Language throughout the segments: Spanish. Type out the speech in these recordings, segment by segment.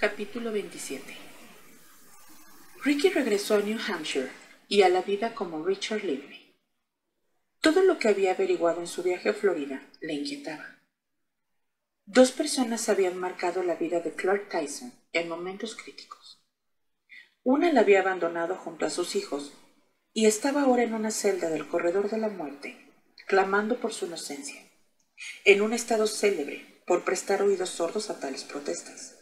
Capítulo 27 Ricky regresó a New Hampshire y a la vida como Richard Lively. Todo lo que había averiguado en su viaje a Florida le inquietaba. Dos personas habían marcado la vida de Clark Tyson en momentos críticos. Una la había abandonado junto a sus hijos y estaba ahora en una celda del corredor de la muerte, clamando por su inocencia, en un estado célebre por prestar oídos sordos a tales protestas.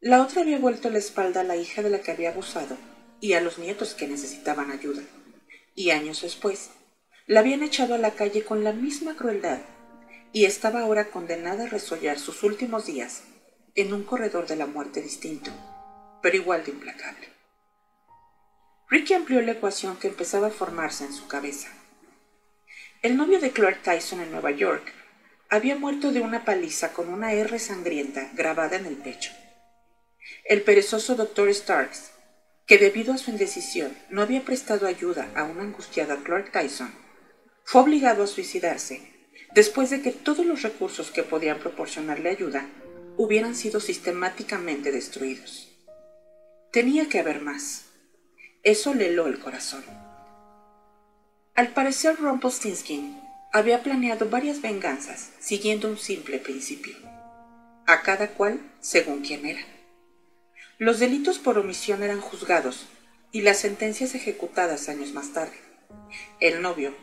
La otra había vuelto la espalda a la hija de la que había abusado y a los nietos que necesitaban ayuda, y años después la habían echado a la calle con la misma crueldad y estaba ahora condenada a resollar sus últimos días en un corredor de la muerte distinto, pero igual de implacable. Ricky amplió la ecuación que empezaba a formarse en su cabeza. El novio de Clark Tyson en Nueva York había muerto de una paliza con una R sangrienta grabada en el pecho. El perezoso doctor Starks, que debido a su indecisión no había prestado ayuda a una angustiada Clark Tyson, fue obligado a suicidarse después de que todos los recursos que podían proporcionarle ayuda hubieran sido sistemáticamente destruidos. Tenía que haber más. Eso le heló el corazón. Al parecer Rumpelstiltskin había planeado varias venganzas siguiendo un simple principio, a cada cual según quien era. Los delitos por omisión eran juzgados y las sentencias ejecutadas años más tarde. El novio,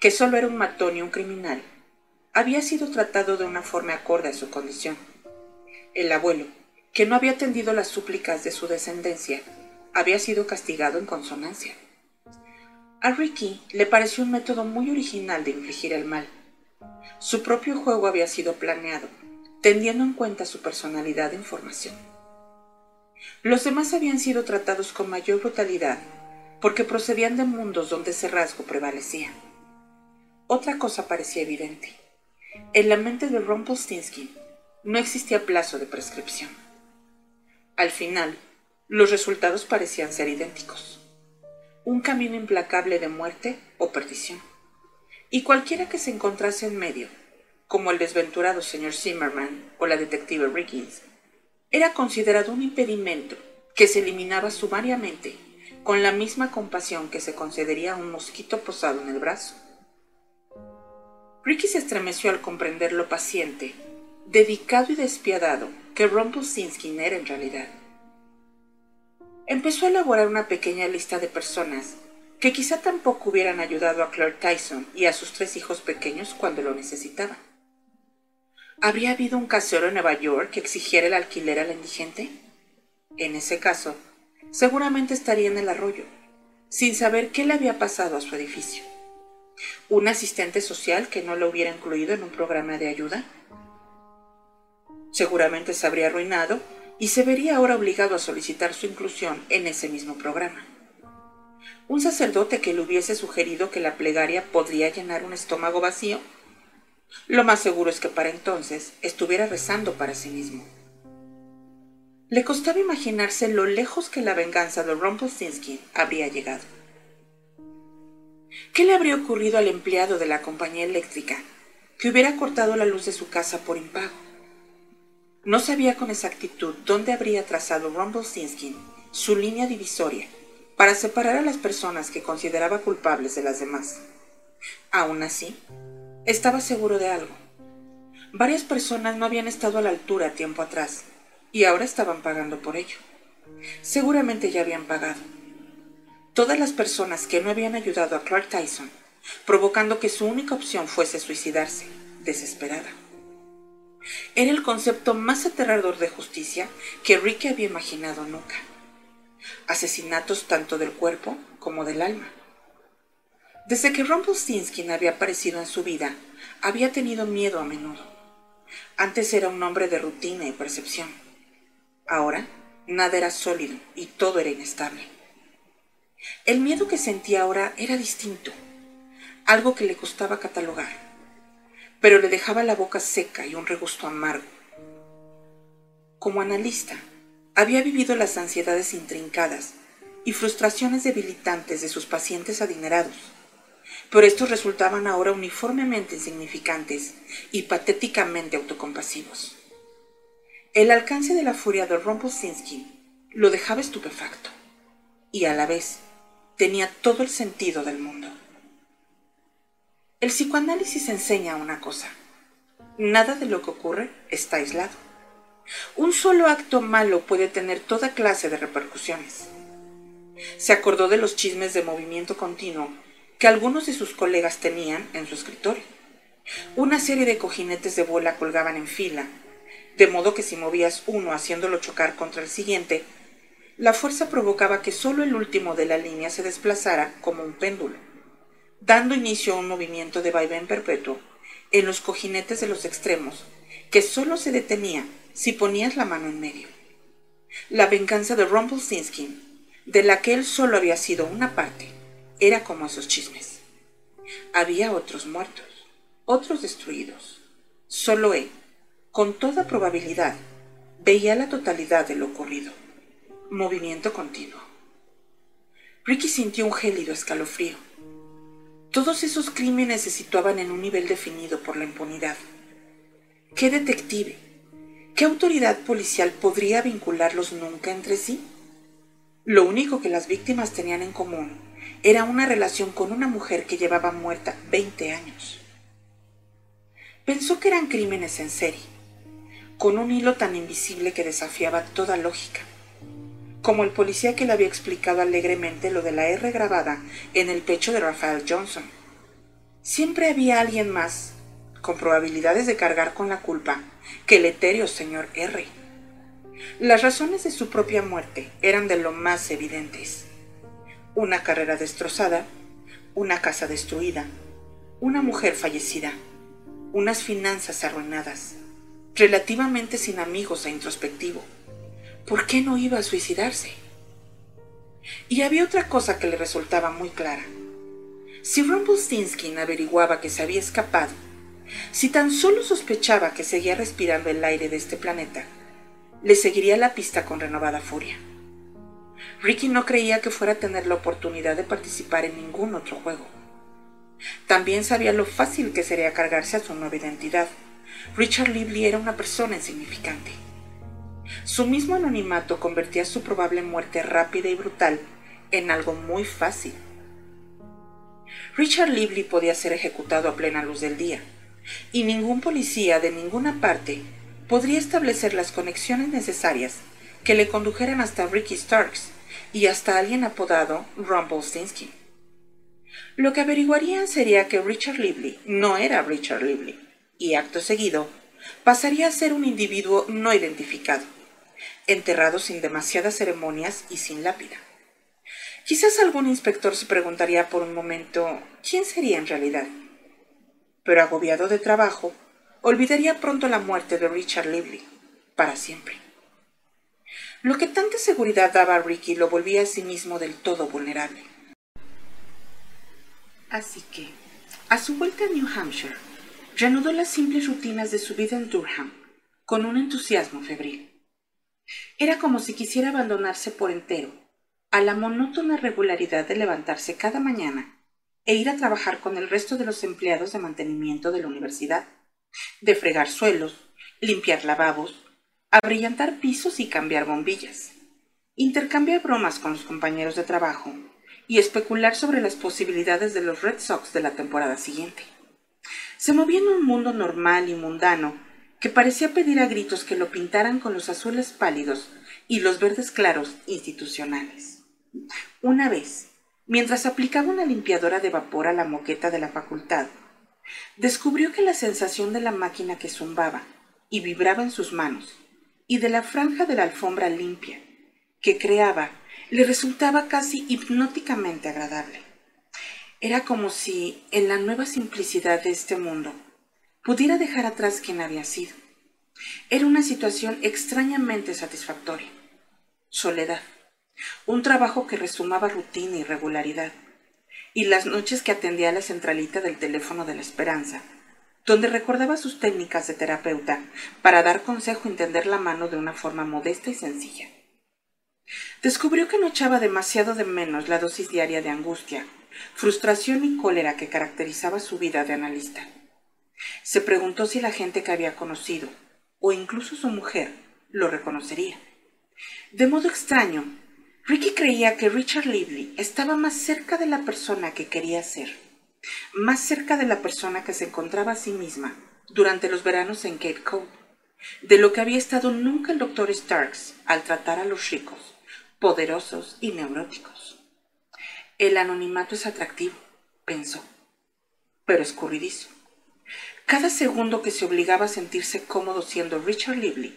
que solo era un matón y un criminal, había sido tratado de una forma acorde a su condición. El abuelo, que no había atendido las súplicas de su descendencia, había sido castigado en consonancia. A Ricky le pareció un método muy original de infligir el mal. Su propio juego había sido planeado, teniendo en cuenta su personalidad e información. Los demás habían sido tratados con mayor brutalidad porque procedían de mundos donde ese rasgo prevalecía. Otra cosa parecía evidente. En la mente de Rumpelstiltskin no existía plazo de prescripción. Al final, los resultados parecían ser idénticos. Un camino implacable de muerte o perdición. Y cualquiera que se encontrase en medio, como el desventurado señor Zimmerman o la detective Riggins, era considerado un impedimento que se eliminaba sumariamente con la misma compasión que se concedería a un mosquito posado en el brazo. Ricky se estremeció al comprender lo paciente, dedicado y despiadado que Rumpelstiltskin era en realidad. Empezó a elaborar una pequeña lista de personas que quizá tampoco hubieran ayudado a Clark Tyson y a sus tres hijos pequeños cuando lo necesitaban. ¿Habría habido un casero en Nueva York que exigiera el alquiler al indigente? En ese caso, seguramente estaría en el arroyo, sin saber qué le había pasado a su edificio. ¿Un asistente social que no lo hubiera incluido en un programa de ayuda? Seguramente se habría arruinado y se vería ahora obligado a solicitar su inclusión en ese mismo programa. Un sacerdote que le hubiese sugerido que la plegaria podría llenar un estómago vacío. Lo más seguro es que para entonces estuviera rezando para sí mismo. Le costaba imaginarse lo lejos que la venganza de Rumpelstiltskin habría llegado. ¿Qué le habría ocurrido al empleado de la compañía eléctrica que hubiera cortado la luz de su casa por impago? No sabía con exactitud dónde habría trazado Rumpelstiltskin su línea divisoria para separar a las personas que consideraba culpables de las demás. Aún así, estaba seguro de algo. Varias personas no habían estado a la altura tiempo atrás y ahora estaban pagando por ello. Seguramente ya habían pagado todas las personas que no habían ayudado a Clark Tyson, provocando que su única opción fuese suicidarse, desesperada. Era el concepto más aterrador de justicia que Ricky había imaginado nunca. Asesinatos tanto del cuerpo como del alma. Desde que Rumpelstiltskin había aparecido en su vida, había tenido miedo a menudo. Antes era un hombre de rutina y percepción. Ahora, nada era sólido y todo era inestable. El miedo que sentía ahora era distinto, algo que le costaba catalogar, pero le dejaba la boca seca y un regusto amargo. Como analista, había vivido las ansiedades intrincadas y frustraciones debilitantes de sus pacientes adinerados, pero estos resultaban ahora uniformemente insignificantes y patéticamente autocompasivos. El alcance de la furia de Rumpelstiltskin lo dejaba estupefacto y a la vez tenía todo el sentido del mundo. El psicoanálisis enseña una cosa. Nada de lo que ocurre está aislado. Un solo acto malo puede tener toda clase de repercusiones. Se acordó de los chismes de movimiento continuo que algunos de sus colegas tenían en su escritorio. Una serie de cojinetes de bola colgaban en fila de modo que si movías uno haciéndolo chocar contra el siguiente, la fuerza provocaba que solo el último de la línea se desplazara como un péndulo, dando inicio a un movimiento de vaivén perpetuo en los cojinetes de los extremos, que solo se detenía si ponías la mano en medio. La venganza de Rumpelstiltskin, de la que él solo había sido una parte, era como esos chismes. Había otros muertos, otros destruidos. Solo él, con toda probabilidad, veía la totalidad de lo ocurrido. Movimiento continuo. Ricky sintió un gélido escalofrío. Todos esos crímenes se situaban en un nivel definido por la impunidad. ¿Qué detective, qué autoridad policial podría vincularlos nunca entre sí? Lo único que las víctimas tenían en común era una relación con una mujer que llevaba muerta 20 años. Pensó que eran crímenes en serie con un hilo tan invisible que desafiaba toda lógica, como el policía que le había explicado alegremente lo de la R grabada en el pecho de Rafael Johnson. Siempre había alguien más, con probabilidades de cargar con la culpa, que el etéreo señor R. Las razones de su propia muerte eran de lo más evidentes. Una carrera destrozada, una casa destruida, una mujer fallecida, unas finanzas arruinadas, relativamente sin amigos e introspectivo. ¿Por qué no iba a suicidarse? Y había otra cosa que le resultaba muy clara. Si Rumpelstiltskin averiguaba que se había escapado, si tan solo sospechaba que seguía respirando el aire de este planeta, le seguiría la pista con renovada furia. Ricky no creía que fuera a tener la oportunidad de participar en ningún otro juego. También sabía lo fácil que sería cargarse a su nueva identidad Richard Lively era una persona insignificante. Su mismo anonimato convertía su probable muerte rápida y brutal en algo muy fácil. Richard Lively podía ser ejecutado a plena luz del día, y ningún policía de ninguna parte podría establecer las conexiones necesarias que le condujeran hasta Ricky Starks y hasta alguien apodado Rumpelstiltskin. Lo que averiguarían sería que Richard Lively no era Richard Lively y acto seguido pasaría a ser un individuo no identificado, enterrado sin demasiadas ceremonias y sin lápida. Quizás algún inspector se preguntaría por un momento quién sería en realidad, pero agobiado de trabajo, olvidaría pronto la muerte de Richard Lively, para siempre. Lo que tanta seguridad daba a Ricky lo volvía a sí mismo del todo vulnerable. Así que, a su vuelta a New Hampshire, reanudó las simples rutinas de su vida en Durham con un entusiasmo febril. Era como si quisiera abandonarse por entero a la monótona regularidad de levantarse cada mañana e ir a trabajar con el resto de los empleados de mantenimiento de la universidad, de fregar suelos, limpiar lavabos, abrillantar pisos y cambiar bombillas, intercambiar bromas con los compañeros de trabajo y especular sobre las posibilidades de los Red Sox de la temporada siguiente. Se movía en un mundo normal y mundano que parecía pedir a gritos que lo pintaran con los azules pálidos y los verdes claros institucionales. Una vez, mientras aplicaba una limpiadora de vapor a la moqueta de la facultad, descubrió que la sensación de la máquina que zumbaba y vibraba en sus manos y de la franja de la alfombra limpia que creaba le resultaba casi hipnóticamente agradable. Era como si, en la nueva simplicidad de este mundo, pudiera dejar atrás quien había sido. Era una situación extrañamente satisfactoria. Soledad. Un trabajo que resumaba rutina y regularidad. Y las noches que atendía a la centralita del teléfono de la esperanza, donde recordaba sus técnicas de terapeuta para dar consejo y entender la mano de una forma modesta y sencilla. Descubrió que no echaba demasiado de menos la dosis diaria de angustia frustración y cólera que caracterizaba su vida de analista. Se preguntó si la gente que había conocido, o incluso su mujer, lo reconocería. De modo extraño, Ricky creía que Richard Lively estaba más cerca de la persona que quería ser, más cerca de la persona que se encontraba a sí misma durante los veranos en Cape Cod, de lo que había estado nunca el doctor Starks al tratar a los ricos, poderosos y neuróticos. El anonimato es atractivo, pensó, pero escurridizo. Cada segundo que se obligaba a sentirse cómodo siendo Richard Lively,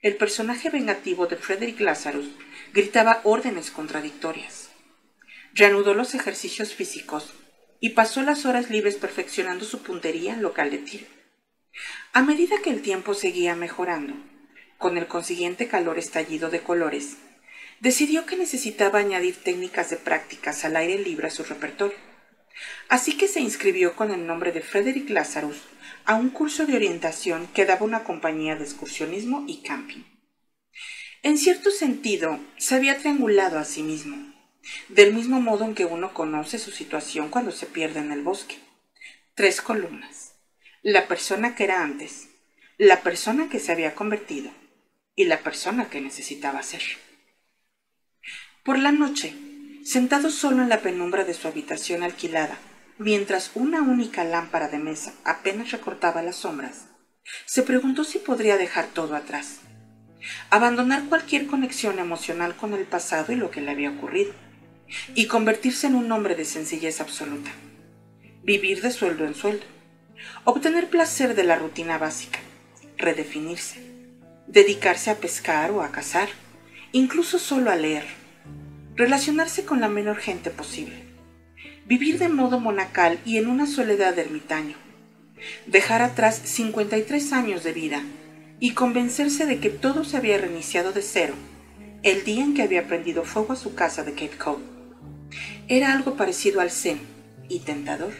el personaje vengativo de Frederick Lazarus gritaba órdenes contradictorias. Reanudó los ejercicios físicos y pasó las horas libres perfeccionando su puntería local de tiro. A medida que el tiempo seguía mejorando, con el consiguiente calor estallido de colores, decidió que necesitaba añadir técnicas de prácticas al aire libre a su repertorio. Así que se inscribió con el nombre de Frederick Lazarus a un curso de orientación que daba una compañía de excursionismo y camping. En cierto sentido, se había triangulado a sí mismo, del mismo modo en que uno conoce su situación cuando se pierde en el bosque. Tres columnas. La persona que era antes, la persona que se había convertido y la persona que necesitaba ser. Por la noche, sentado solo en la penumbra de su habitación alquilada, mientras una única lámpara de mesa apenas recortaba las sombras, se preguntó si podría dejar todo atrás abandonar cualquier conexión emocional con el pasado y lo que le había ocurrido, y convertirse en un hombre de sencillez absoluta, vivir de sueldo en sueldo, obtener placer de la rutina básica, redefinirse, dedicarse a pescar o a cazar, incluso solo a leer, relacionarse con la menor gente posible, vivir de modo monacal y en una soledad de ermitaño, dejar atrás 53 años de vida y convencerse de que todo se había reiniciado de cero el día en que había prendido fuego a su casa de Cape Cod. Era algo parecido al zen y tentador.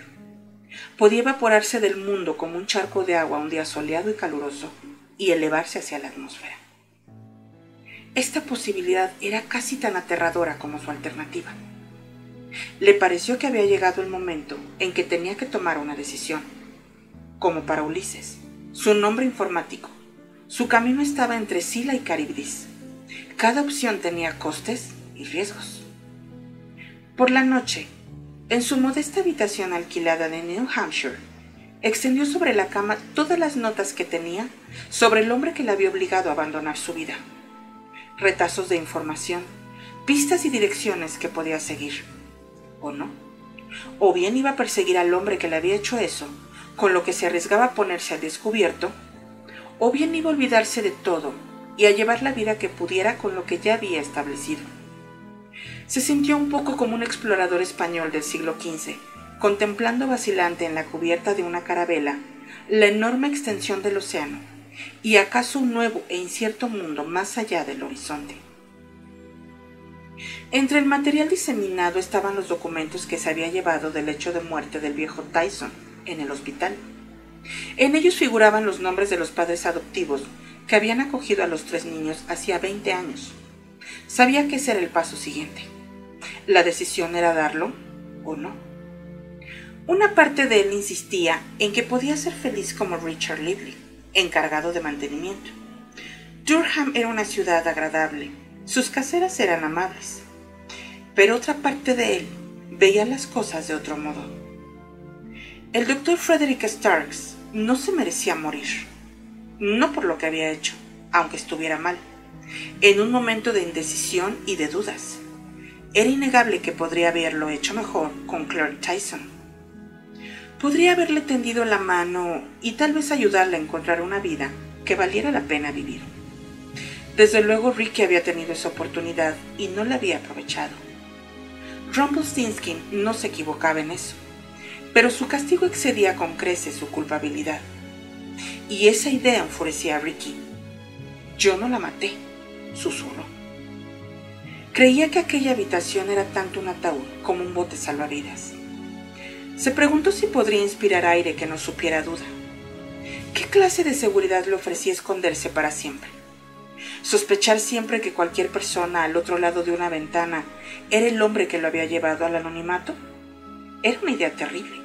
Podía evaporarse del mundo como un charco de agua un día soleado y caluroso y elevarse hacia la atmósfera. Esta posibilidad era casi tan aterradora como su alternativa. Le pareció que había llegado el momento en que tenía que tomar una decisión, como para Ulises, su nombre informático, su camino estaba entre Sila y Caribdis. Cada opción tenía costes y riesgos. Por la noche, en su modesta habitación alquilada de New Hampshire, extendió sobre la cama todas las notas que tenía sobre el hombre que le había obligado a abandonar su vida. Retazos de información, pistas y direcciones que podía seguir. ¿O no? O bien iba a perseguir al hombre que le había hecho eso, con lo que se arriesgaba a ponerse al descubierto o bien iba a olvidarse de todo y a llevar la vida que pudiera con lo que ya había establecido. Se sintió un poco como un explorador español del siglo XV, contemplando vacilante en la cubierta de una carabela la enorme extensión del océano y acaso un nuevo e incierto mundo más allá del horizonte. Entre el material diseminado estaban los documentos que se había llevado del hecho de muerte del viejo Tyson en el hospital. En ellos figuraban los nombres de los padres adoptivos que habían acogido a los tres niños hacía 20 años. Sabía que ese era el paso siguiente. La decisión era darlo o no. Una parte de él insistía en que podía ser feliz como Richard Lively, encargado de mantenimiento. Durham era una ciudad agradable, sus caseras eran amables, pero otra parte de él veía las cosas de otro modo. El doctor Frederick Starks no se merecía morir. No por lo que había hecho, aunque estuviera mal. En un momento de indecisión y de dudas. Era innegable que podría haberlo hecho mejor con Clark Tyson. Podría haberle tendido la mano y tal vez ayudarle a encontrar una vida que valiera la pena vivir. Desde luego Ricky había tenido esa oportunidad y no la había aprovechado. Rumpelstiltskin no se equivocaba en eso pero su castigo excedía con creces su culpabilidad. Y esa idea enfurecía a Ricky. Yo no la maté, susurró. Creía que aquella habitación era tanto un ataúd como un bote salvavidas. Se preguntó si podría inspirar aire que no supiera duda. ¿Qué clase de seguridad le ofrecía esconderse para siempre? Sospechar siempre que cualquier persona al otro lado de una ventana era el hombre que lo había llevado al anonimato? Era una idea terrible.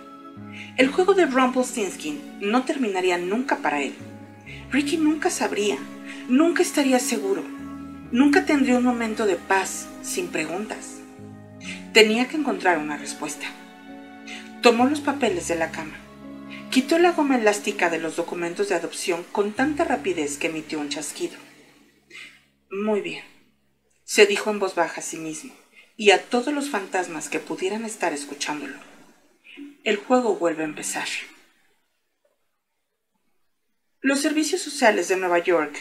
El juego de Rumpelstiltskin no terminaría nunca para él. Ricky nunca sabría, nunca estaría seguro, nunca tendría un momento de paz sin preguntas. Tenía que encontrar una respuesta. Tomó los papeles de la cama, quitó la goma elástica de los documentos de adopción con tanta rapidez que emitió un chasquido. Muy bien, se dijo en voz baja a sí mismo y a todos los fantasmas que pudieran estar escuchándolo. El juego vuelve a empezar. Los servicios sociales de Nueva York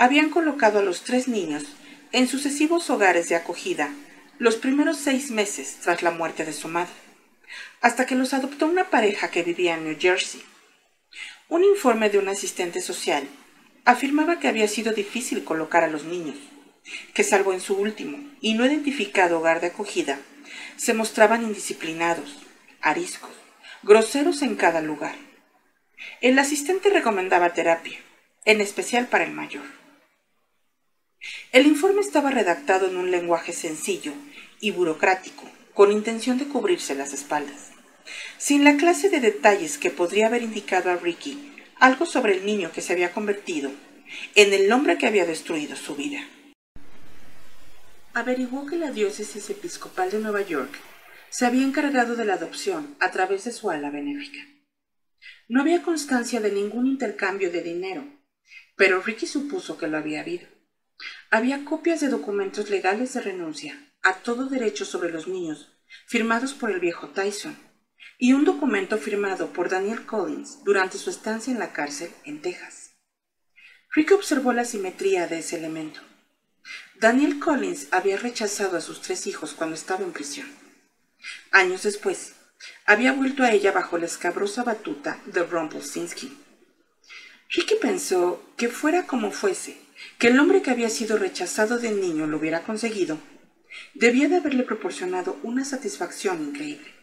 habían colocado a los tres niños en sucesivos hogares de acogida los primeros seis meses tras la muerte de su madre, hasta que los adoptó una pareja que vivía en New Jersey. Un informe de un asistente social afirmaba que había sido difícil colocar a los niños, que salvo en su último y no identificado hogar de acogida, se mostraban indisciplinados, ariscos, groseros en cada lugar el asistente recomendaba terapia, en especial para el mayor. El informe estaba redactado en un lenguaje sencillo y burocrático, con intención de cubrirse las espaldas, sin la clase de detalles que podría haber indicado a Ricky algo sobre el niño que se había convertido en el hombre que había destruido su vida. Averiguó que la diócesis episcopal de Nueva York se había encargado de la adopción a través de su ala benéfica. No había constancia de ningún intercambio de dinero, pero Ricky supuso que lo había habido. Había copias de documentos legales de renuncia a todo derecho sobre los niños, firmados por el viejo Tyson, y un documento firmado por Daniel Collins durante su estancia en la cárcel en Texas. Ricky observó la simetría de ese elemento. Daniel Collins había rechazado a sus tres hijos cuando estaba en prisión. Años después, había vuelto a ella bajo la escabrosa batuta de Rumpelstiltskin. Ricky pensó que fuera como fuese, que el hombre que había sido rechazado de niño lo hubiera conseguido, debía de haberle proporcionado una satisfacción increíble.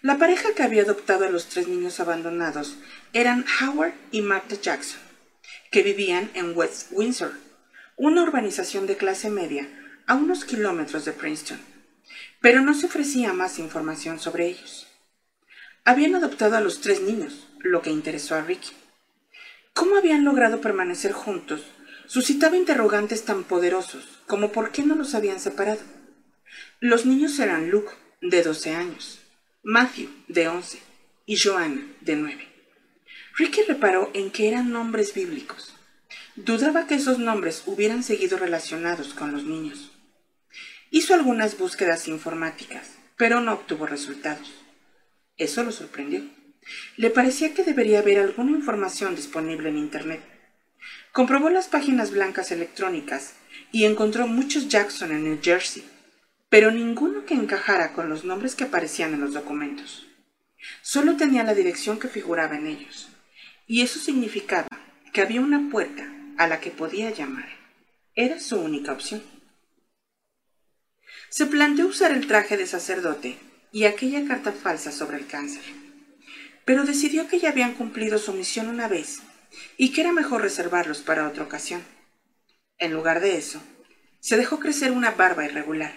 La pareja que había adoptado a los tres niños abandonados eran Howard y Martha Jackson, que vivían en West Windsor, una urbanización de clase media a unos kilómetros de Princeton pero no se ofrecía más información sobre ellos. Habían adoptado a los tres niños, lo que interesó a Ricky. ¿Cómo habían logrado permanecer juntos? Suscitaba interrogantes tan poderosos como por qué no los habían separado. Los niños eran Luke, de 12 años, Matthew, de 11, y Joanna, de 9. Ricky reparó en que eran nombres bíblicos. Dudaba que esos nombres hubieran seguido relacionados con los niños. Hizo algunas búsquedas informáticas, pero no obtuvo resultados. Eso lo sorprendió. Le parecía que debería haber alguna información disponible en Internet. Comprobó las páginas blancas electrónicas y encontró muchos Jackson en New Jersey, pero ninguno que encajara con los nombres que aparecían en los documentos. Solo tenía la dirección que figuraba en ellos, y eso significaba que había una puerta a la que podía llamar. Era su única opción se planteó usar el traje de sacerdote y aquella carta falsa sobre el cáncer. Pero decidió que ya habían cumplido su misión una vez y que era mejor reservarlos para otra ocasión. En lugar de eso, se dejó crecer una barba irregular.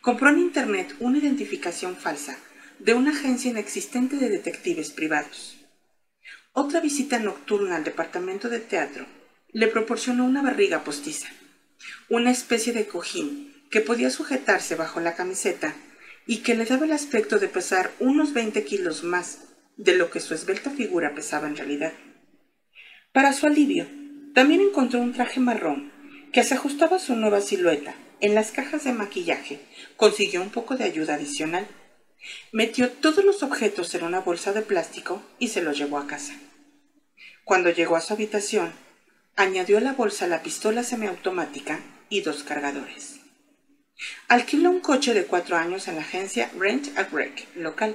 Compró en Internet una identificación falsa de una agencia inexistente de detectives privados. Otra visita nocturna al departamento de teatro le proporcionó una barriga postiza, una especie de cojín que podía sujetarse bajo la camiseta y que le daba el aspecto de pesar unos 20 kilos más de lo que su esbelta figura pesaba en realidad. Para su alivio, también encontró un traje marrón que se ajustaba a su nueva silueta. En las cajas de maquillaje consiguió un poco de ayuda adicional. Metió todos los objetos en una bolsa de plástico y se los llevó a casa. Cuando llegó a su habitación, añadió a la bolsa la pistola semiautomática y dos cargadores. Alquiló un coche de cuatro años en la agencia Rent a Break local,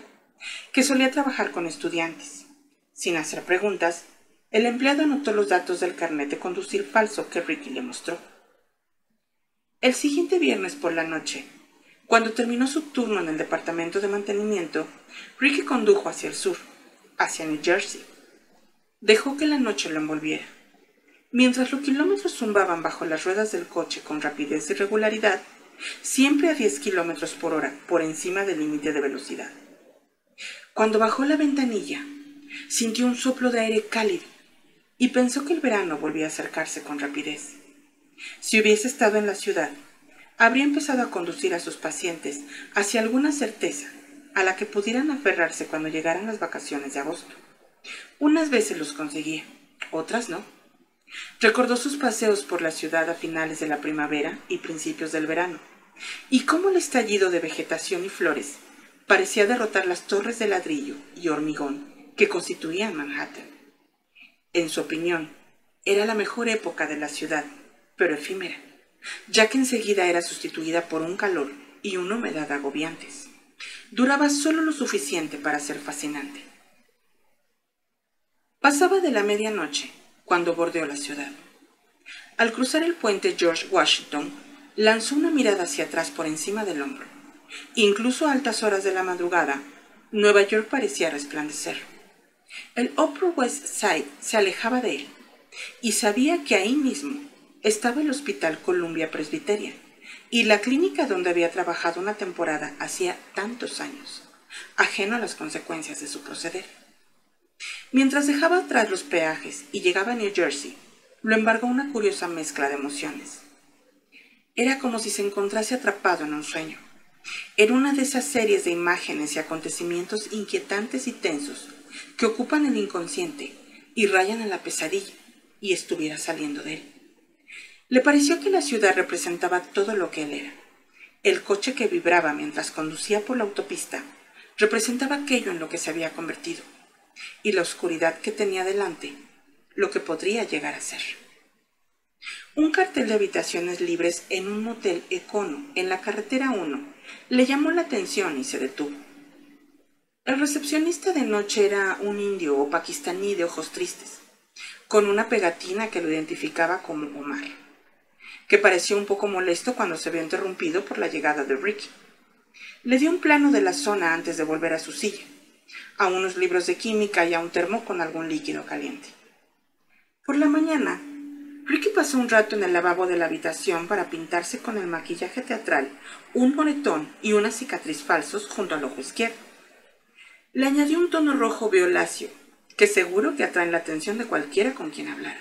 que solía trabajar con estudiantes. Sin hacer preguntas, el empleado anotó los datos del carnet de conducir falso que Ricky le mostró. El siguiente viernes por la noche, cuando terminó su turno en el departamento de mantenimiento, Ricky condujo hacia el sur, hacia New Jersey. Dejó que la noche lo envolviera. Mientras los kilómetros zumbaban bajo las ruedas del coche con rapidez y regularidad, siempre a 10 kilómetros por hora, por encima del límite de velocidad. Cuando bajó la ventanilla, sintió un soplo de aire cálido. Y pensó que el verano volvía a acercarse con rapidez. Si hubiese estado en la ciudad, habría empezado a conducir a sus pacientes hacia alguna certeza a la que pudieran aferrarse cuando llegaran las vacaciones de agosto. Unas veces los conseguía, otras no. Recordó sus paseos por la ciudad a finales de la primavera y principios del verano, y cómo el estallido de vegetación y flores parecía derrotar las torres de ladrillo y hormigón que constituían Manhattan. En su opinión, era la mejor época de la ciudad, pero efímera ya que enseguida era sustituida por un calor y una humedad agobiantes. Duraba solo lo suficiente para ser fascinante. Pasaba de la medianoche cuando bordeó la ciudad. Al cruzar el puente George Washington, lanzó una mirada hacia atrás por encima del hombro. Incluso a altas horas de la madrugada, Nueva York parecía resplandecer. El Upper West Side se alejaba de él, y sabía que ahí mismo, estaba el Hospital Columbia Presbyterian y la clínica donde había trabajado una temporada hacía tantos años, ajeno a las consecuencias de su proceder. Mientras dejaba atrás los peajes y llegaba a New Jersey, lo embargó una curiosa mezcla de emociones. Era como si se encontrase atrapado en un sueño. Era una de esas series de imágenes y acontecimientos inquietantes y tensos que ocupan el inconsciente y rayan en la pesadilla y estuviera saliendo de él. Le pareció que la ciudad representaba todo lo que él era. El coche que vibraba mientras conducía por la autopista representaba aquello en lo que se había convertido, y la oscuridad que tenía delante, lo que podría llegar a ser. Un cartel de habitaciones libres en un motel Econo en la carretera 1 le llamó la atención y se detuvo. El recepcionista de noche era un indio o pakistaní de ojos tristes, con una pegatina que lo identificaba como Omar que pareció un poco molesto cuando se vio interrumpido por la llegada de Ricky. Le dio un plano de la zona antes de volver a su silla, a unos libros de química y a un termo con algún líquido caliente. Por la mañana, Ricky pasó un rato en el lavabo de la habitación para pintarse con el maquillaje teatral un moretón y una cicatriz falsos junto al ojo izquierdo. Le añadió un tono rojo violáceo, que seguro que atrae la atención de cualquiera con quien hablara.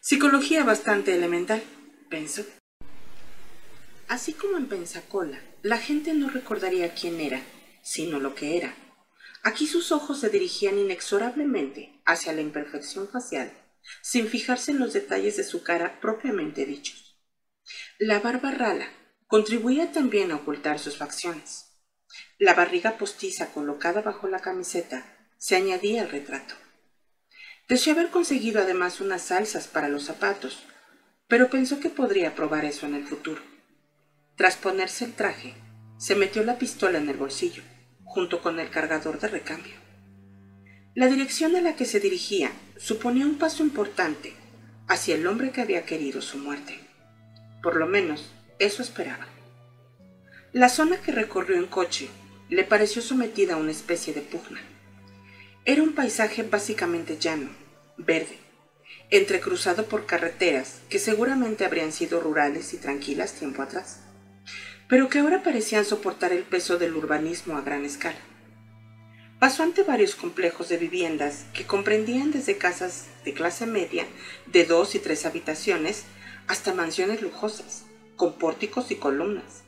Psicología bastante elemental pensó. Así como en Pensacola, la gente no recordaría quién era, sino lo que era. Aquí sus ojos se dirigían inexorablemente hacia la imperfección facial, sin fijarse en los detalles de su cara propiamente dichos. La barba rala contribuía también a ocultar sus facciones. La barriga postiza colocada bajo la camiseta se añadía al retrato. Deseó haber conseguido además unas salsas para los zapatos, pero pensó que podría probar eso en el futuro. Tras ponerse el traje, se metió la pistola en el bolsillo, junto con el cargador de recambio. La dirección a la que se dirigía suponía un paso importante hacia el hombre que había querido su muerte. Por lo menos, eso esperaba. La zona que recorrió en coche le pareció sometida a una especie de pugna. Era un paisaje básicamente llano, verde, entrecruzado por carreteras que seguramente habrían sido rurales y tranquilas tiempo atrás, pero que ahora parecían soportar el peso del urbanismo a gran escala. Pasó ante varios complejos de viviendas que comprendían desde casas de clase media de dos y tres habitaciones hasta mansiones lujosas, con pórticos y columnas,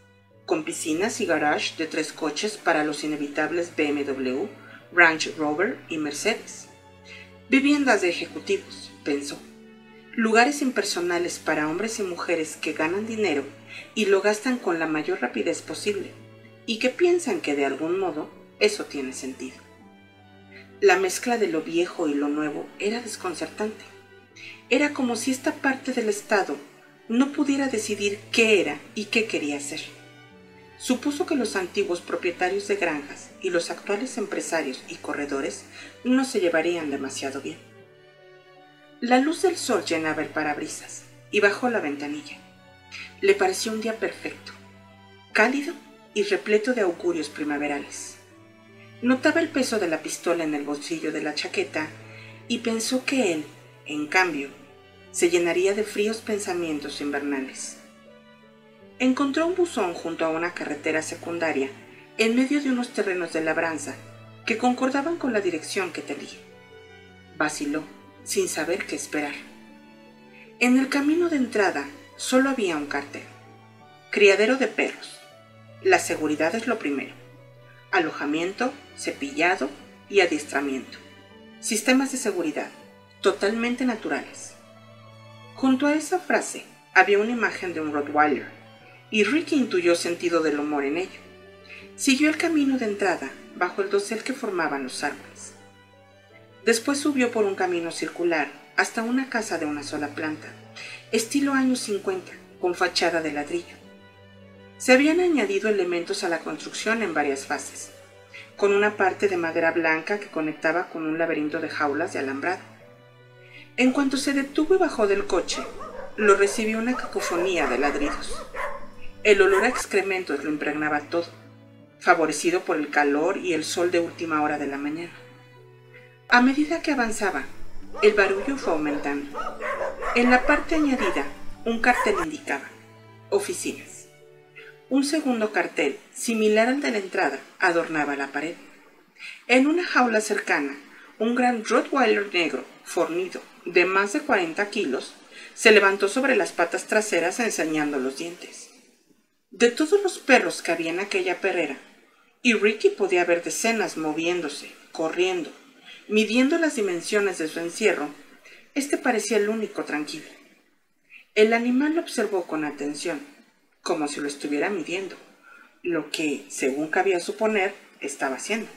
con piscinas y garage de tres coches para los inevitables BMW, Range Rover y Mercedes. Viviendas de ejecutivos, pensó. Lugares impersonales para hombres y mujeres que ganan dinero y lo gastan con la mayor rapidez posible y que piensan que de algún modo eso tiene sentido. La mezcla de lo viejo y lo nuevo era desconcertante. Era como si esta parte del Estado no pudiera decidir qué era y qué quería hacer. Supuso que los antiguos propietarios de granjas y los actuales empresarios y corredores no se llevarían demasiado bien. La luz del sol llenaba el parabrisas y bajó la ventanilla. Le pareció un día perfecto, cálido y repleto de augurios primaverales. Notaba el peso de la pistola en el bolsillo de la chaqueta y pensó que él, en cambio, se llenaría de fríos pensamientos invernales. Encontró un buzón junto a una carretera secundaria en medio de unos terrenos de labranza que concordaban con la dirección que tenía. Vaciló sin saber qué esperar. En el camino de entrada solo había un cartel. Criadero de perros. La seguridad es lo primero. Alojamiento, cepillado y adiestramiento. Sistemas de seguridad, totalmente naturales. Junto a esa frase había una imagen de un Rottweiler, y Ricky intuyó sentido del humor en ello. Siguió el camino de entrada bajo el dosel que formaban los árboles. Después subió por un camino circular hasta una casa de una sola planta, estilo años 50, con fachada de ladrillo. Se habían añadido elementos a la construcción en varias fases, con una parte de madera blanca que conectaba con un laberinto de jaulas de alambrado. En cuanto se detuvo y bajó del coche, lo recibió una cacofonía de ladridos. El olor a excrementos lo impregnaba todo, favorecido por el calor y el sol de última hora de la mañana. A medida que avanzaba, el barullo fue aumentando. En la parte añadida, un cartel indicaba oficinas. Un segundo cartel, similar al de la entrada, adornaba la pared. En una jaula cercana, un gran Rottweiler negro, fornido, de más de 40 kilos, se levantó sobre las patas traseras enseñando los dientes. De todos los perros que había en aquella perrera, y Ricky podía ver decenas moviéndose, corriendo, midiendo las dimensiones de su encierro, este parecía el único tranquilo. El animal lo observó con atención, como si lo estuviera midiendo, lo que, según cabía suponer, estaba haciendo.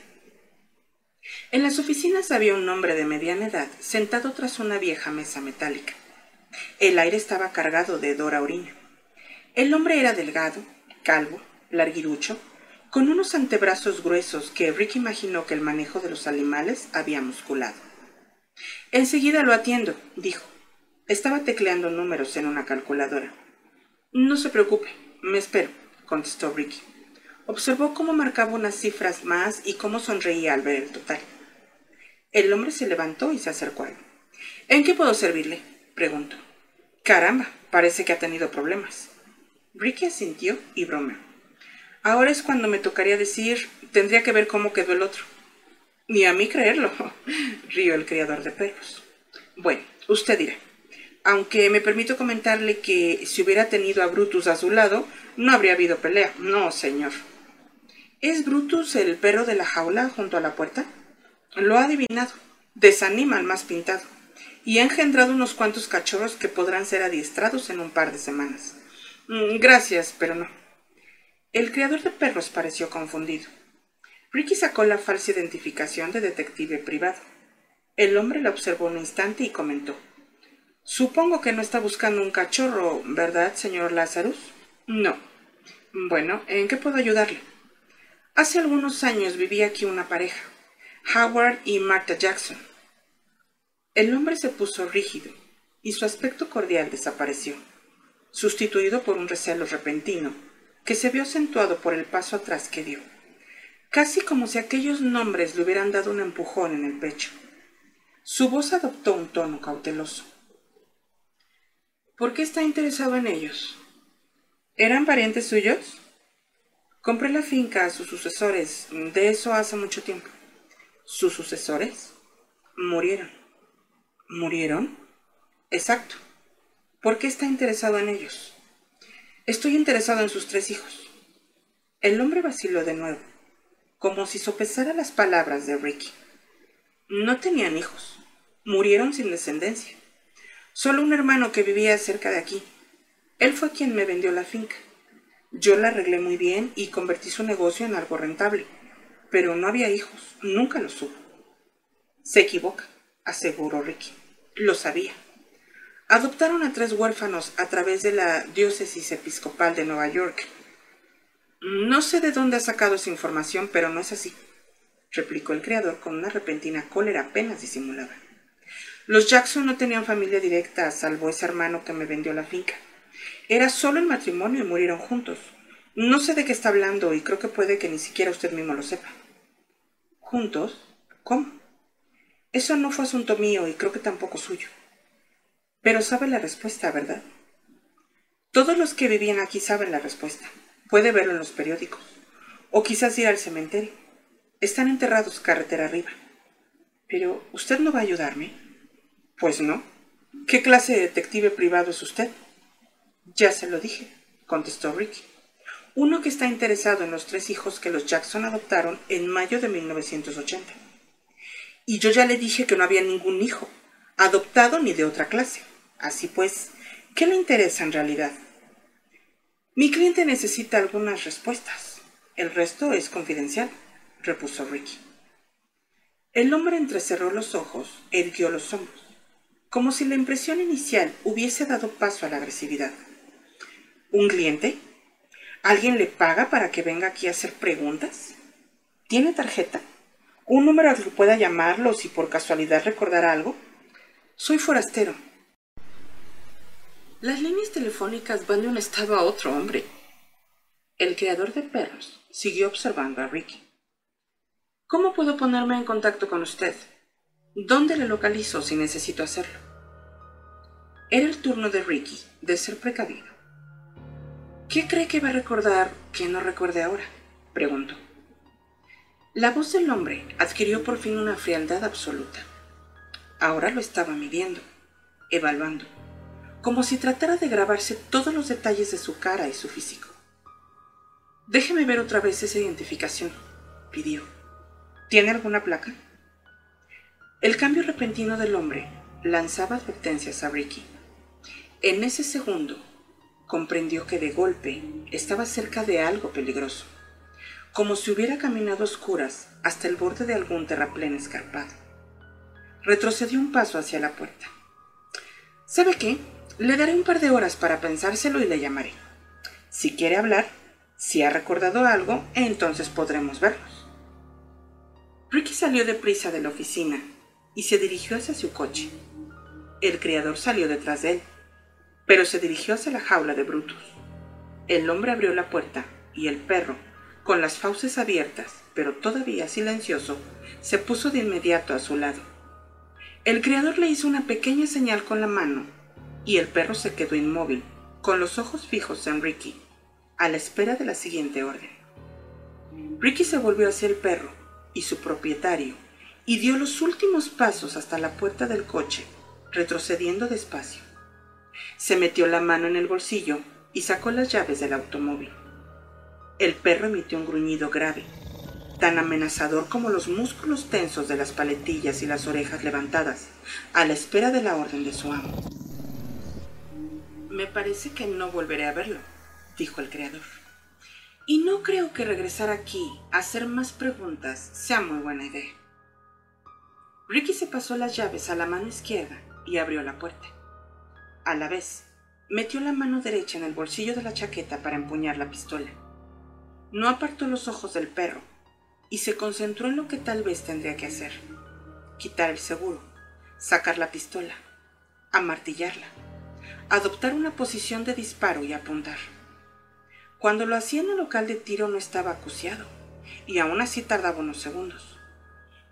En las oficinas había un hombre de mediana edad sentado tras una vieja mesa metálica. El aire estaba cargado de hedor a orina. El hombre era delgado, calvo, larguirucho, con unos antebrazos gruesos que Rick imaginó que el manejo de los animales había musculado. Enseguida lo atiendo, dijo. Estaba tecleando números en una calculadora. No se preocupe, me espero, contestó Ricky. Observó cómo marcaba unas cifras más y cómo sonreía al ver el total. El hombre se levantó y se acercó a él. ¿En qué puedo servirle? preguntó. Caramba, parece que ha tenido problemas. Ricky asintió y bromeó. Ahora es cuando me tocaría decir, tendría que ver cómo quedó el otro. Ni a mí creerlo, río el criador de perros. Bueno, usted dirá. Aunque me permito comentarle que si hubiera tenido a Brutus a su lado, no habría habido pelea. No, señor. ¿Es Brutus el perro de la jaula junto a la puerta? Lo ha adivinado. Desanima al más pintado. Y ha engendrado unos cuantos cachorros que podrán ser adiestrados en un par de semanas. Mm, gracias, pero no. El criador de perros pareció confundido. Ricky sacó la falsa identificación de detective privado. El hombre la observó un instante y comentó. Supongo que no está buscando un cachorro, ¿verdad, señor Lazarus? No. Bueno, ¿en qué puedo ayudarle? Hace algunos años vivía aquí una pareja, Howard y Martha Jackson. El hombre se puso rígido y su aspecto cordial desapareció, sustituido por un recelo repentino que se vio acentuado por el paso atrás que dio, casi como si aquellos nombres le hubieran dado un empujón en el pecho. Su voz adoptó un tono cauteloso. ¿Por qué está interesado en ellos? ¿Eran parientes suyos? Compré la finca a sus sucesores, de eso hace mucho tiempo. ¿Sus sucesores? Murieron. ¿Murieron? Exacto. ¿Por qué está interesado en ellos? Estoy interesado en sus tres hijos. El hombre vaciló de nuevo, como si sopesara las palabras de Ricky. No tenían hijos. Murieron sin descendencia. Solo un hermano que vivía cerca de aquí. Él fue quien me vendió la finca. Yo la arreglé muy bien y convertí su negocio en algo rentable. Pero no había hijos. Nunca los hubo. Se equivoca, aseguró Ricky. Lo sabía. Adoptaron a tres huérfanos a través de la diócesis episcopal de Nueva York. No sé de dónde ha sacado esa información, pero no es así, replicó el criador con una repentina cólera apenas disimulada. Los Jackson no tenían familia directa, salvo ese hermano que me vendió la finca. Era solo el matrimonio y murieron juntos. No sé de qué está hablando y creo que puede que ni siquiera usted mismo lo sepa. ¿Juntos? ¿Cómo? Eso no fue asunto mío y creo que tampoco suyo. Pero sabe la respuesta, ¿verdad? Todos los que vivían aquí saben la respuesta. Puede verlo en los periódicos. O quizás ir al cementerio. Están enterrados carretera arriba. Pero, ¿usted no va a ayudarme? Pues no. ¿Qué clase de detective privado es usted? Ya se lo dije, contestó Ricky. Uno que está interesado en los tres hijos que los Jackson adoptaron en mayo de 1980. Y yo ya le dije que no había ningún hijo, adoptado ni de otra clase. Así pues, ¿qué le interesa en realidad? Mi cliente necesita algunas respuestas. El resto es confidencial, repuso Ricky. El hombre entrecerró los ojos, erguió los hombros, como si la impresión inicial hubiese dado paso a la agresividad. ¿Un cliente? ¿Alguien le paga para que venga aquí a hacer preguntas? ¿Tiene tarjeta? ¿Un número al que pueda llamarlo si por casualidad recordara algo? Soy forastero. Las líneas telefónicas van de un estado a otro, hombre. El creador de perros siguió observando a Ricky. ¿Cómo puedo ponerme en contacto con usted? ¿Dónde le localizo si necesito hacerlo? Era el turno de Ricky de ser precavido. ¿Qué cree que va a recordar que no recuerde ahora? preguntó. La voz del hombre adquirió por fin una frialdad absoluta. Ahora lo estaba midiendo, evaluando, como si tratara de grabarse todos los detalles de su cara y su físico. Déjeme ver otra vez esa identificación, pidió. ¿Tiene alguna placa? El cambio repentino del hombre lanzaba advertencias a Ricky. En ese segundo, comprendió que de golpe estaba cerca de algo peligroso, como si hubiera caminado a oscuras hasta el borde de algún terraplén escarpado. Retrocedió un paso hacia la puerta. ¿Sabe qué? Le daré un par de horas para pensárselo y le llamaré. Si quiere hablar, si ha recordado algo, entonces podremos vernos. Ricky salió deprisa de la oficina y se dirigió hacia su coche. El criador salió detrás de él, pero se dirigió hacia la jaula de Brutus. El hombre abrió la puerta y el perro, con las fauces abiertas, pero todavía silencioso, se puso de inmediato a su lado. El criador le hizo una pequeña señal con la mano y el perro se quedó inmóvil, con los ojos fijos en Ricky, a la espera de la siguiente orden. Ricky se volvió hacia el perro y su propietario, y dio los últimos pasos hasta la puerta del coche, retrocediendo despacio. Se metió la mano en el bolsillo y sacó las llaves del automóvil. El perro emitió un gruñido grave, tan amenazador como los músculos tensos de las paletillas y las orejas levantadas, a la espera de la orden de su amo. Me parece que no volveré a verlo, dijo el creador. Y no creo que regresar aquí a hacer más preguntas sea muy buena idea. Ricky se pasó las llaves a la mano izquierda y abrió la puerta. A la vez, metió la mano derecha en el bolsillo de la chaqueta para empuñar la pistola. No apartó los ojos del perro y se concentró en lo que tal vez tendría que hacer. Quitar el seguro, sacar la pistola, amartillarla, adoptar una posición de disparo y apuntar. Cuando lo hacía en el local de tiro no estaba acuciado, y aún así tardaba unos segundos.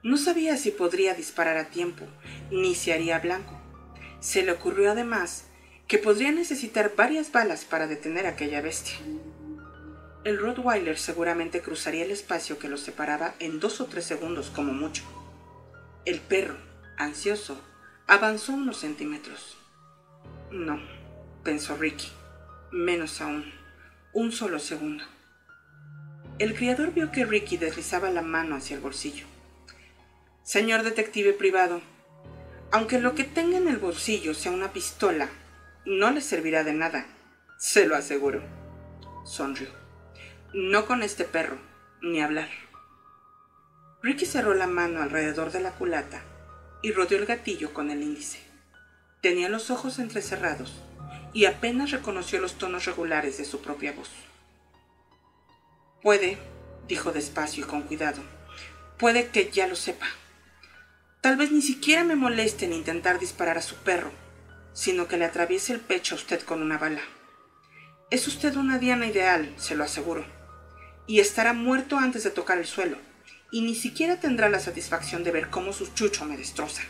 No sabía si podría disparar a tiempo, ni si haría blanco. Se le ocurrió además que podría necesitar varias balas para detener a aquella bestia. El Rottweiler seguramente cruzaría el espacio que los separaba en dos o tres segundos como mucho. El perro, ansioso, avanzó unos centímetros. No, pensó Ricky, menos aún un solo segundo. El criador vio que Ricky deslizaba la mano hacia el bolsillo. Señor detective privado, aunque lo que tenga en el bolsillo sea una pistola, no le servirá de nada, se lo aseguro. Sonrió. No con este perro, ni hablar. Ricky cerró la mano alrededor de la culata y rodeó el gatillo con el índice. Tenía los ojos entrecerrados y apenas reconoció los tonos regulares de su propia voz. Puede, dijo despacio y con cuidado, puede que ya lo sepa. Tal vez ni siquiera me moleste en intentar disparar a su perro, sino que le atraviese el pecho a usted con una bala. Es usted una diana ideal, se lo aseguro, y estará muerto antes de tocar el suelo, y ni siquiera tendrá la satisfacción de ver cómo su chucho me destroza.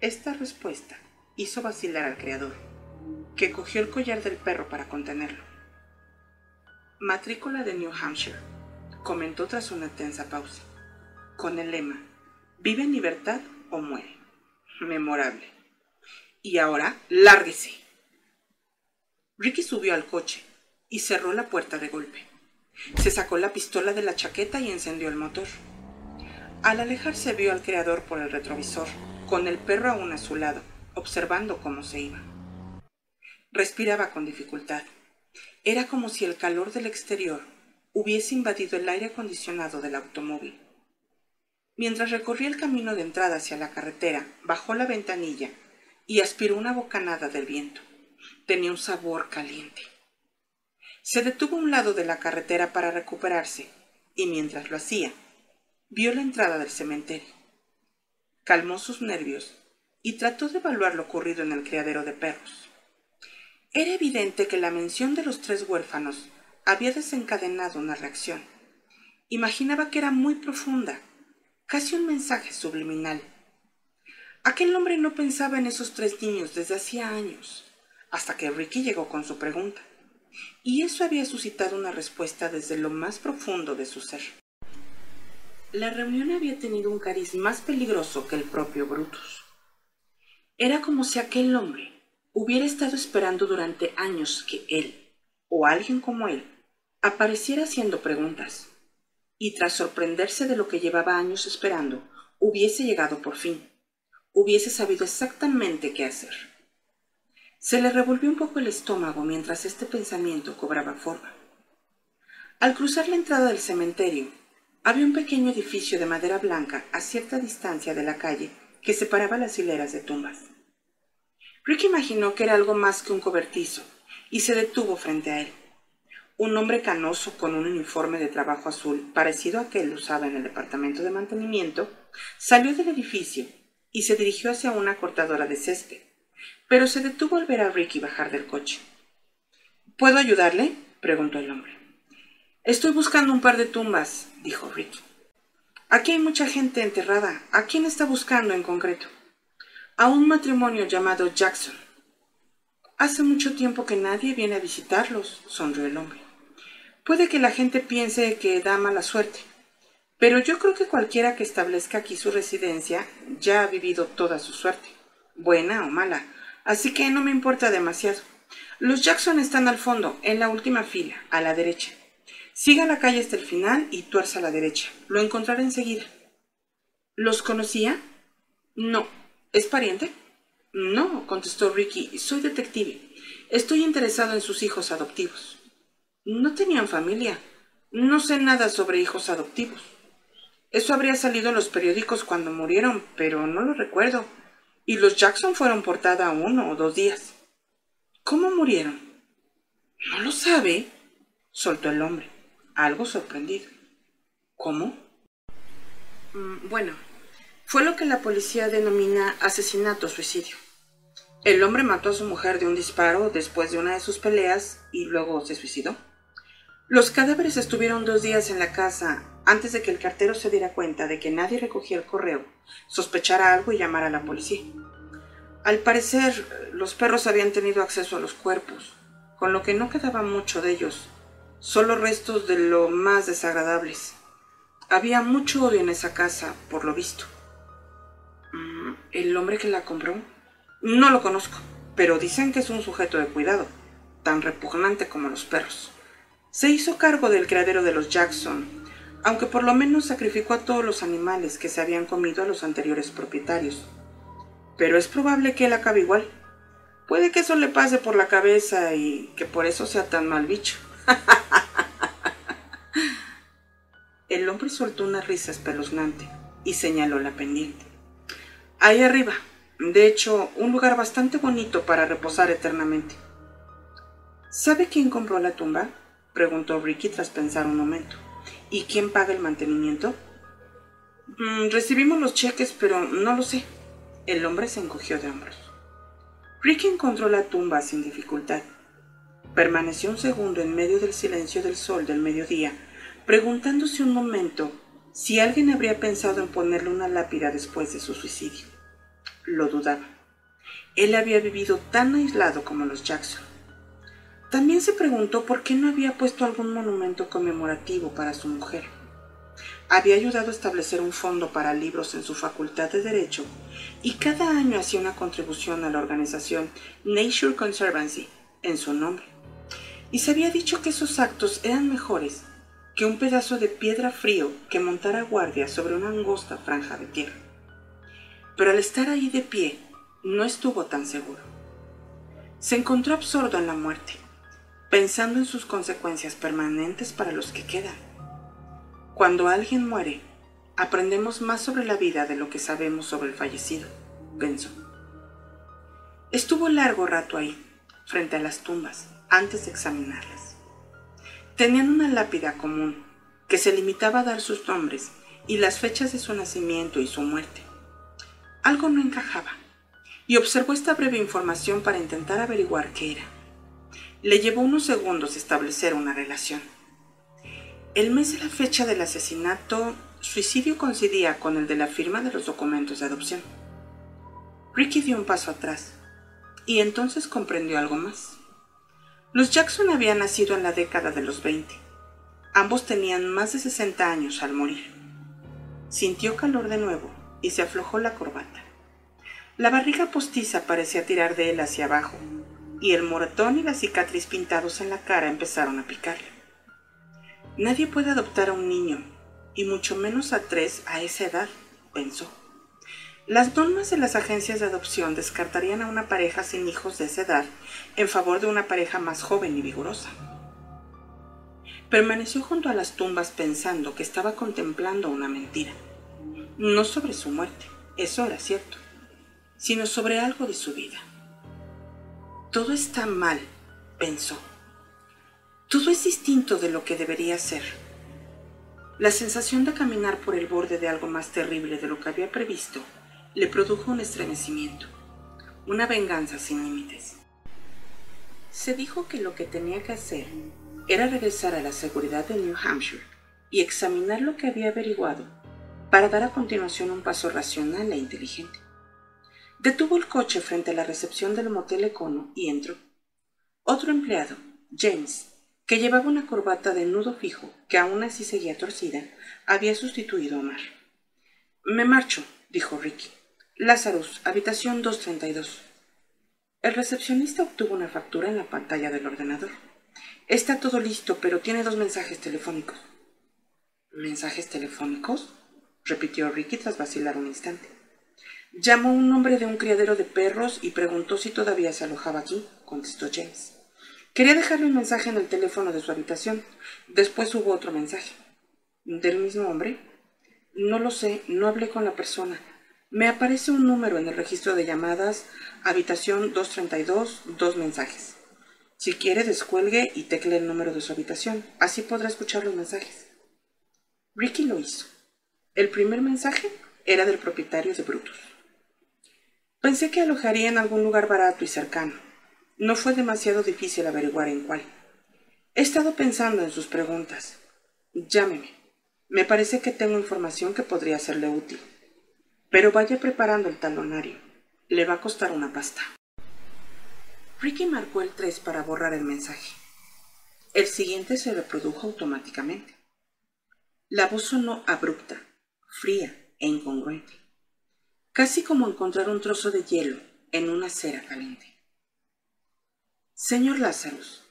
Esta respuesta hizo vacilar al creador que cogió el collar del perro para contenerlo. Matrícula de New Hampshire, comentó tras una tensa pausa, con el lema, vive en libertad o muere. Memorable. Y ahora, lárguese. Ricky subió al coche y cerró la puerta de golpe. Se sacó la pistola de la chaqueta y encendió el motor. Al alejarse vio al creador por el retrovisor, con el perro aún a su lado, observando cómo se iba. Respiraba con dificultad. Era como si el calor del exterior hubiese invadido el aire acondicionado del automóvil. Mientras recorría el camino de entrada hacia la carretera, bajó la ventanilla y aspiró una bocanada del viento. Tenía un sabor caliente. Se detuvo a un lado de la carretera para recuperarse y mientras lo hacía, vio la entrada del cementerio. Calmó sus nervios y trató de evaluar lo ocurrido en el criadero de perros. Era evidente que la mención de los tres huérfanos había desencadenado una reacción. Imaginaba que era muy profunda, casi un mensaje subliminal. Aquel hombre no pensaba en esos tres niños desde hacía años, hasta que Ricky llegó con su pregunta, y eso había suscitado una respuesta desde lo más profundo de su ser. La reunión había tenido un cariz más peligroso que el propio Brutus. Era como si aquel hombre hubiera estado esperando durante años que él, o alguien como él, apareciera haciendo preguntas, y tras sorprenderse de lo que llevaba años esperando, hubiese llegado por fin, hubiese sabido exactamente qué hacer. Se le revolvió un poco el estómago mientras este pensamiento cobraba forma. Al cruzar la entrada del cementerio, había un pequeño edificio de madera blanca a cierta distancia de la calle que separaba las hileras de tumbas. Rick imaginó que era algo más que un cobertizo y se detuvo frente a él. Un hombre canoso con un uniforme de trabajo azul, parecido a aquel usado en el departamento de mantenimiento, salió del edificio y se dirigió hacia una cortadora de césped, pero se detuvo al ver a Ricky bajar del coche. ¿Puedo ayudarle? preguntó el hombre. Estoy buscando un par de tumbas, dijo Ricky. Aquí hay mucha gente enterrada. ¿A quién está buscando en concreto? A un matrimonio llamado Jackson. Hace mucho tiempo que nadie viene a visitarlos, sonrió el hombre. Puede que la gente piense que da mala suerte, pero yo creo que cualquiera que establezca aquí su residencia ya ha vivido toda su suerte, buena o mala, así que no me importa demasiado. Los Jackson están al fondo, en la última fila, a la derecha. Siga la calle hasta el final y tuerza a la derecha. Lo encontrará enseguida. ¿Los conocía? No. ¿Es pariente? No, contestó Ricky. Soy detective. Estoy interesado en sus hijos adoptivos. No tenían familia. No sé nada sobre hijos adoptivos. Eso habría salido en los periódicos cuando murieron, pero no lo recuerdo. Y los Jackson fueron portada uno o dos días. ¿Cómo murieron? No lo sabe, soltó el hombre algo sorprendido. ¿Cómo? Mm, bueno, fue lo que la policía denomina asesinato-suicidio. El hombre mató a su mujer de un disparo después de una de sus peleas y luego se suicidó. Los cadáveres estuvieron dos días en la casa antes de que el cartero se diera cuenta de que nadie recogía el correo, sospechara algo y llamara a la policía. Al parecer, los perros habían tenido acceso a los cuerpos, con lo que no quedaba mucho de ellos solo restos de lo más desagradables. Había mucho odio en esa casa, por lo visto. Mm, ¿El hombre que la compró? No lo conozco, pero dicen que es un sujeto de cuidado, tan repugnante como los perros. Se hizo cargo del criadero de los Jackson, aunque por lo menos sacrificó a todos los animales que se habían comido a los anteriores propietarios. Pero es probable que él acabe igual. Puede que eso le pase por la cabeza y que por eso sea tan mal bicho. El hombre soltó una risa espeluznante y señaló la pendiente. Ahí arriba, de hecho, un lugar bastante bonito para reposar eternamente. ¿Sabe quién compró la tumba? preguntó Ricky tras pensar un momento. ¿Y quién paga el mantenimiento? Mm, recibimos los cheques, pero no lo sé. El hombre se encogió de hombros. Ricky encontró la tumba sin dificultad. Permaneció un segundo en medio del silencio del sol del mediodía preguntándose un momento si alguien habría pensado en ponerle una lápida después de su suicidio. Lo dudaba. Él había vivido tan aislado como los Jackson. También se preguntó por qué no había puesto algún monumento conmemorativo para su mujer. había ayudado a establecer un fondo para libros en su facultad de Derecho y cada año hacía una contribución a la organización Nature Conservancy en su nombre. Y se había dicho que esos actos eran mejores que un pedazo de piedra frío que montara guardia sobre una angosta franja de tierra. Pero al estar ahí de pie, no estuvo tan seguro. Se encontró absorto en la muerte, pensando en sus consecuencias permanentes para los que quedan. Cuando alguien muere, aprendemos más sobre la vida de lo que sabemos sobre el fallecido, pensó. Estuvo largo rato ahí, frente a las tumbas, antes de examinarlas. Tenían una lápida común, que se limitaba a dar sus nombres y las fechas de su nacimiento y su muerte. Algo no encajaba, y observó esta breve información para intentar averiguar qué era. Le llevó unos segundos establecer una relación. El mes de la fecha del asesinato, suicidio coincidía con el de la firma de los documentos de adopción. Ricky dio un paso atrás y entonces comprendió algo más. Los Jackson habían nacido en la década de los 20. Ambos tenían más de 60 años al morir. Sintió calor de nuevo y se aflojó la corbata. La barriga postiza parecía tirar de él hacia abajo y el moratón y la cicatriz pintados en la cara empezaron a picarle. Nadie puede adoptar a un niño, y mucho menos a tres a esa edad, pensó. Las normas de las agencias de adopción descartarían a una pareja sin hijos de esa edad en favor de una pareja más joven y vigorosa. Permaneció junto a las tumbas pensando que estaba contemplando una mentira. No sobre su muerte, eso era cierto, sino sobre algo de su vida. Todo está mal, pensó. Todo es distinto de lo que debería ser. La sensación de caminar por el borde de algo más terrible de lo que había previsto le produjo un estremecimiento, una venganza sin límites. Se dijo que lo que tenía que hacer era regresar a la seguridad de New Hampshire y examinar lo que había averiguado para dar a continuación un paso racional e inteligente. Detuvo el coche frente a la recepción del motel Econo y entró. Otro empleado, James, que llevaba una corbata de nudo fijo, que aún así seguía torcida, había sustituido a Omar. Me marcho, dijo Ricky. Lazarus, habitación 232. El recepcionista obtuvo una factura en la pantalla del ordenador. Está todo listo, pero tiene dos mensajes telefónicos. ¿Mensajes telefónicos? repitió Ricky tras vacilar un instante. Llamó un hombre de un criadero de perros y preguntó si todavía se alojaba aquí, contestó James. Quería dejarle un mensaje en el teléfono de su habitación. Después hubo otro mensaje. ¿Del mismo hombre? No lo sé, no hablé con la persona. Me aparece un número en el registro de llamadas, habitación 232, dos mensajes. Si quiere, descuelgue y tecle el número de su habitación. Así podrá escuchar los mensajes. Ricky lo hizo. El primer mensaje era del propietario de Brutus. Pensé que alojaría en algún lugar barato y cercano. No fue demasiado difícil averiguar en cuál. He estado pensando en sus preguntas. Llámeme. Me parece que tengo información que podría serle útil. Pero vaya preparando el talonario. Le va a costar una pasta. Ricky marcó el 3 para borrar el mensaje. El siguiente se reprodujo automáticamente. La voz sonó abrupta, fría e incongruente casi como encontrar un trozo de hielo en una cera caliente. Señor Lazarus,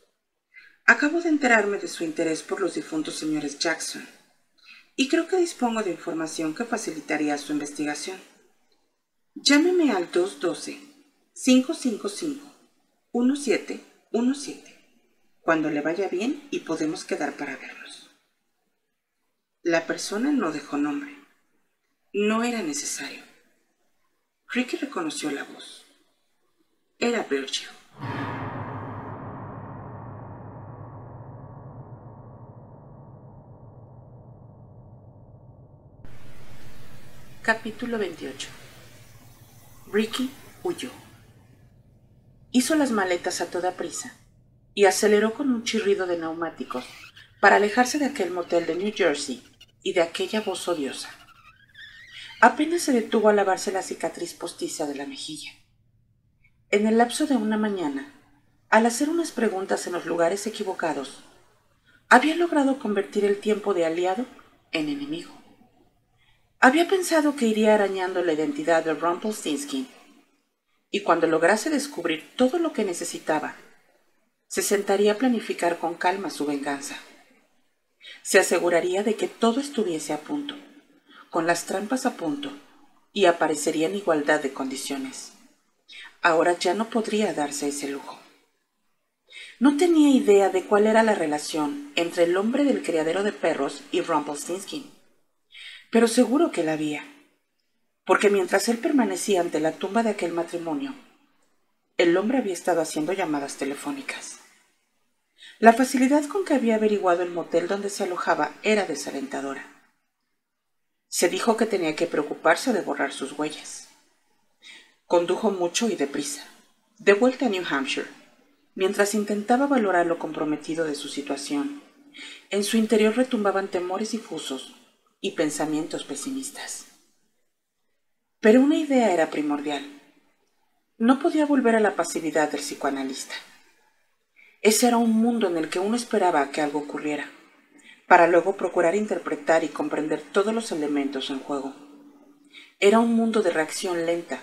acabo de enterarme de su interés por los difuntos señores Jackson y creo que dispongo de información que facilitaría su investigación. Llámeme al 212-555-1717 cuando le vaya bien y podemos quedar para vernos. La persona no dejó nombre. No era necesario. Ricky reconoció la voz. Era Virgil. Capítulo 28 Ricky huyó. Hizo las maletas a toda prisa y aceleró con un chirrido de neumáticos para alejarse de aquel motel de New Jersey y de aquella voz odiosa. Apenas se detuvo a lavarse la cicatriz postiza de la mejilla. En el lapso de una mañana, al hacer unas preguntas en los lugares equivocados, había logrado convertir el tiempo de aliado en enemigo. Había pensado que iría arañando la identidad de Rumpelstiltskin y cuando lograse descubrir todo lo que necesitaba, se sentaría a planificar con calma su venganza. Se aseguraría de que todo estuviese a punto, con las trampas a punto, y aparecería en igualdad de condiciones. Ahora ya no podría darse ese lujo. No tenía idea de cuál era la relación entre el hombre del criadero de perros y Rumpelstiltskin, pero seguro que la había porque mientras él permanecía ante la tumba de aquel matrimonio, el hombre había estado haciendo llamadas telefónicas. La facilidad con que había averiguado el motel donde se alojaba era desalentadora. Se dijo que tenía que preocuparse de borrar sus huellas. Condujo mucho y deprisa, de vuelta a New Hampshire, mientras intentaba valorar lo comprometido de su situación. En su interior retumbaban temores difusos y pensamientos pesimistas. Pero una idea era primordial. No podía volver a la pasividad del psicoanalista. Ese era un mundo en el que uno esperaba que algo ocurriera, para luego procurar interpretar y comprender todos los elementos en juego. Era un mundo de reacción lenta,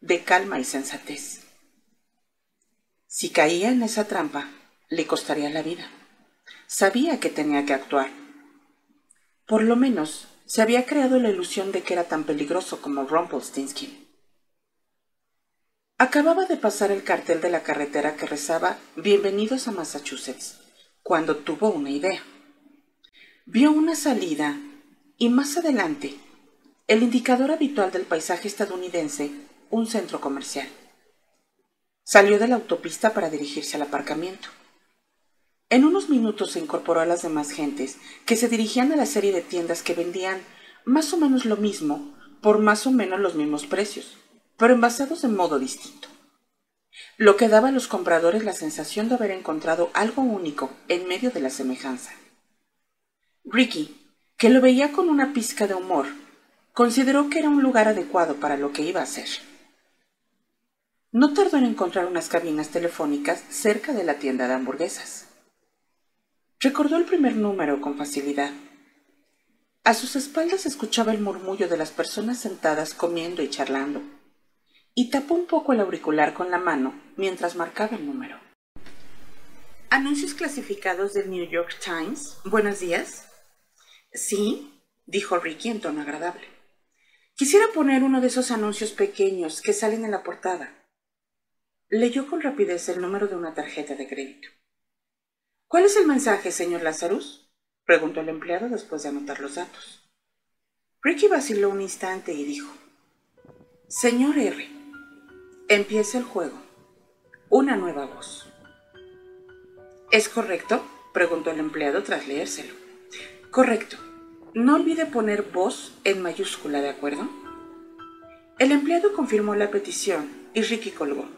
de calma y sensatez. Si caía en esa trampa, le costaría la vida. Sabía que tenía que actuar. Por lo menos se había creado la ilusión de que era tan peligroso como Rumpelstiltskin. Acababa de pasar el cartel de la carretera que rezaba Bienvenidos a Massachusetts, cuando tuvo una idea. Vio una salida y más adelante, el indicador habitual del paisaje estadounidense, un centro comercial. Salió de la autopista para dirigirse al aparcamiento. En unos minutos se incorporó a las demás gentes que se dirigían a la serie de tiendas que vendían más o menos lo mismo por más o menos los mismos precios, pero envasados de modo distinto. Lo que daba a los compradores la sensación de haber encontrado algo único en medio de la semejanza. Ricky, que lo veía con una pizca de humor, consideró que era un lugar adecuado para lo que iba a hacer. No tardó en encontrar unas cabinas telefónicas cerca de la tienda de hamburguesas. Recordó el primer número con facilidad. A sus espaldas escuchaba el murmullo de las personas sentadas comiendo y charlando, y tapó un poco el auricular con la mano mientras marcaba el número. Anuncios clasificados del New York Times. Buenos días. Sí, dijo Ricky en tono agradable. Quisiera poner uno de esos anuncios pequeños que salen en la portada. Leyó con rapidez el número de una tarjeta de crédito. ¿Cuál es el mensaje, señor Lazarus? preguntó el empleado después de anotar los datos. Ricky vaciló un instante y dijo, Señor R, empieza el juego. Una nueva voz. ¿Es correcto? preguntó el empleado tras leérselo. Correcto. No olvide poner voz en mayúscula, ¿de acuerdo? El empleado confirmó la petición y Ricky colgó.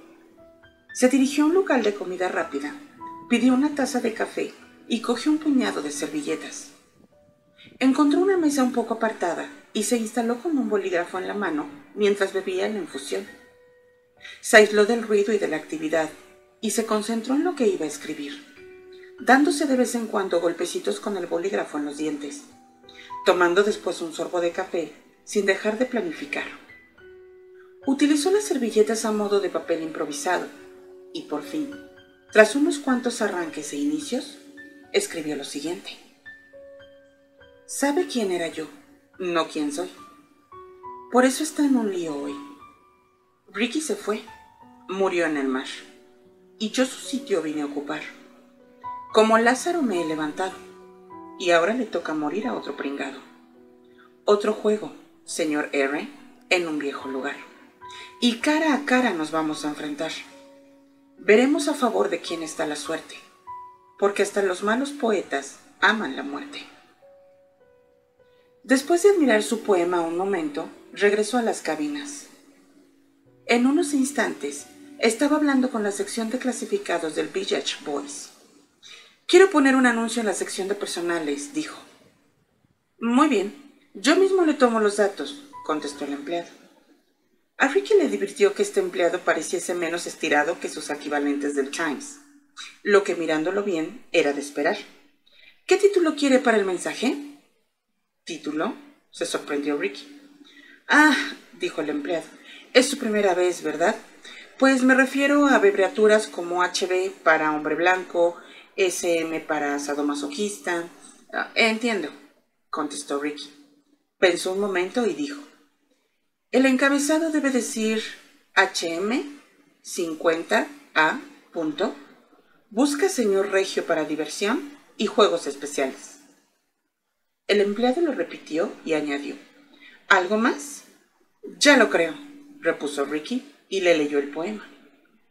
Se dirigió a un local de comida rápida Pidió una taza de café y cogió un puñado de servilletas. Encontró una mesa un poco apartada y se instaló con un bolígrafo en la mano mientras bebía la infusión. Se aisló del ruido y de la actividad y se concentró en lo que iba a escribir, dándose de vez en cuando golpecitos con el bolígrafo en los dientes, tomando después un sorbo de café sin dejar de planificar. Utilizó las servilletas a modo de papel improvisado y por fin tras unos cuantos arranques e inicios, escribió lo siguiente. Sabe quién era yo, no quién soy. Por eso está en un lío hoy. Ricky se fue, murió en el mar, y yo su sitio vine a ocupar. Como Lázaro me he levantado, y ahora le toca morir a otro pringado. Otro juego, señor R, en un viejo lugar. Y cara a cara nos vamos a enfrentar veremos a favor de quién está la suerte, porque hasta los malos poetas aman la muerte. Después de admirar su poema un momento, regresó a las cabinas. En unos instantes, estaba hablando con la sección de clasificados del Village Boys. Quiero poner un anuncio en la sección de personales, dijo. Muy bien, yo mismo le tomo los datos, contestó el empleado. A Ricky le divirtió que este empleado pareciese menos estirado que sus equivalentes del Times, lo que mirándolo bien era de esperar. ¿Qué título quiere para el mensaje? ¿Título? se sorprendió Ricky. Ah, dijo el empleado, es su primera vez, ¿verdad? Pues me refiero a abreviaturas como HB para hombre blanco, SM para sadomasoquista. Ah, entiendo, contestó Ricky. Pensó un momento y dijo, el encabezado debe decir HM 50A. Punto. Busca señor Regio para diversión y juegos especiales. El empleado lo repitió y añadió, ¿Algo más? Ya lo creo, repuso Ricky y le leyó el poema.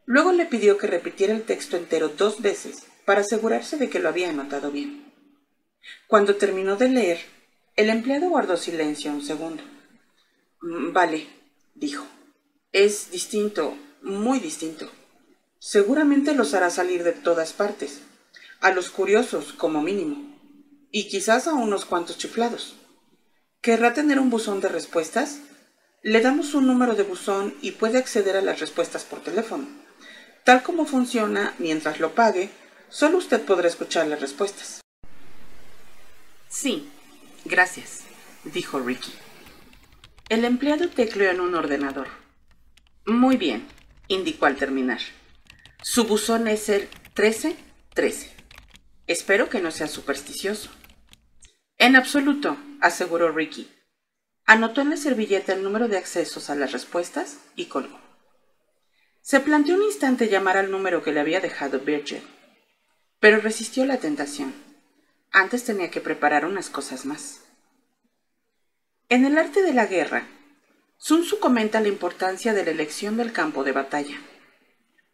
Luego le pidió que repitiera el texto entero dos veces para asegurarse de que lo había anotado bien. Cuando terminó de leer, el empleado guardó silencio un segundo. Mm, vale, dijo. Es distinto, muy distinto. Seguramente los hará salir de todas partes, a los curiosos como mínimo, y quizás a unos cuantos chiflados. ¿Querrá tener un buzón de respuestas? Le damos un número de buzón y puede acceder a las respuestas por teléfono. Tal como funciona, mientras lo pague, solo usted podrá escuchar las respuestas. Sí, gracias, dijo Ricky. El empleado tecleó en un ordenador. Muy bien, indicó al terminar. Su buzón es el 1313. Espero que no sea supersticioso. En absoluto, aseguró Ricky. Anotó en la servilleta el número de accesos a las respuestas y colgó. Se planteó un instante llamar al número que le había dejado Virgil, pero resistió la tentación. Antes tenía que preparar unas cosas más. En el arte de la guerra, Sun Tzu comenta la importancia de la elección del campo de batalla,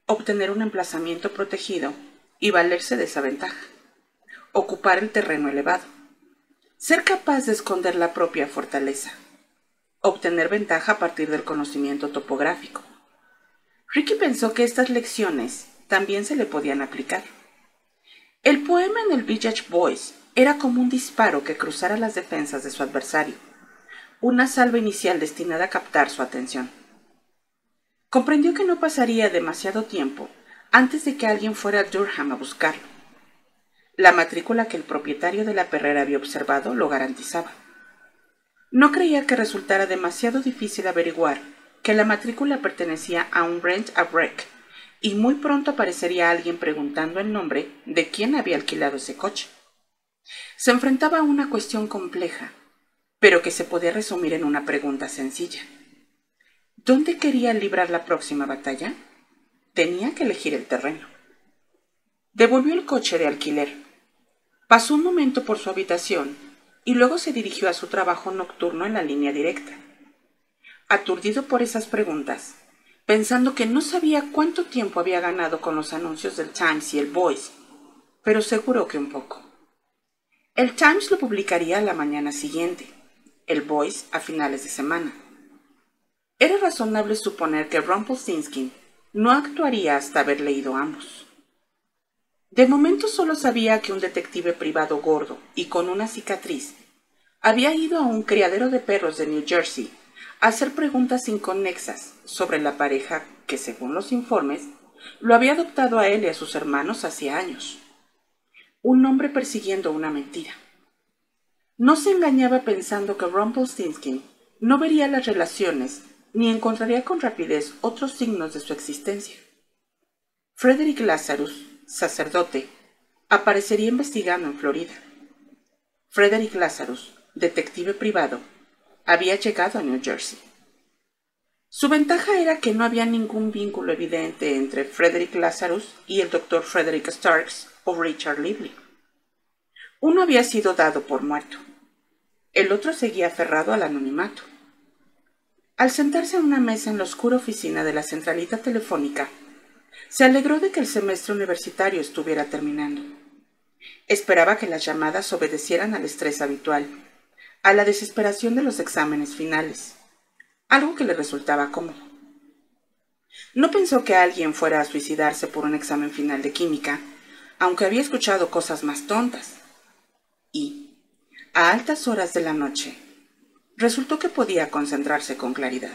obtener un emplazamiento protegido y valerse de esa ventaja, ocupar el terreno elevado, ser capaz de esconder la propia fortaleza, obtener ventaja a partir del conocimiento topográfico. Ricky pensó que estas lecciones también se le podían aplicar. El poema en el Village Boys era como un disparo que cruzara las defensas de su adversario, una salva inicial destinada a captar su atención. Comprendió que no pasaría demasiado tiempo antes de que alguien fuera a Durham a buscarlo. La matrícula que el propietario de la perrera había observado lo garantizaba. No creía que resultara demasiado difícil averiguar que la matrícula pertenecía a un rent a wreck, y muy pronto aparecería alguien preguntando el nombre de quién había alquilado ese coche. Se enfrentaba a una cuestión compleja, pero que se podía resumir en una pregunta sencilla. ¿Dónde quería librar la próxima batalla? Tenía que elegir el terreno. Devolvió el coche de alquiler. Pasó un momento por su habitación y luego se dirigió a su trabajo nocturno en la línea directa. Aturdido por esas preguntas, pensando que no sabía cuánto tiempo había ganado con los anuncios del Times y el Voice, pero seguro que un poco. El Times lo publicaría la mañana siguiente, el Voice a finales de semana. Era razonable suponer que Rumpelstiltskin no actuaría hasta haber leído ambos. De momento solo sabía que un detective privado gordo y con una cicatriz había ido a un criadero de perros de New Jersey a hacer preguntas inconexas sobre la pareja que, según los informes, lo había adoptado a él y a sus hermanos hacía años. Un hombre persiguiendo una mentira. No se engañaba pensando que Rumpelstiltskin no vería las relaciones ni encontraría con rapidez otros signos de su existencia. Frederick Lazarus sacerdote, aparecería investigando en Florida. Frederick Lazarus, detective privado, había llegado a New Jersey. Su ventaja era que no había ningún vínculo evidente entre Frederick Lazarus y el doctor Frederick Starks o Richard Lively. Uno había sido dado por muerto. El otro seguía aferrado al anonimato. Al sentarse a una mesa en la oscura oficina de la centralita telefónica, se alegró de que el semestre universitario estuviera terminando. Esperaba que las llamadas obedecieran al estrés habitual, a la desesperación de los exámenes finales, algo que le resultaba cómodo. No pensó que alguien fuera a suicidarse por un examen final de química, aunque había escuchado cosas más tontas. A altas horas de la noche, resultó que podía concentrarse con claridad.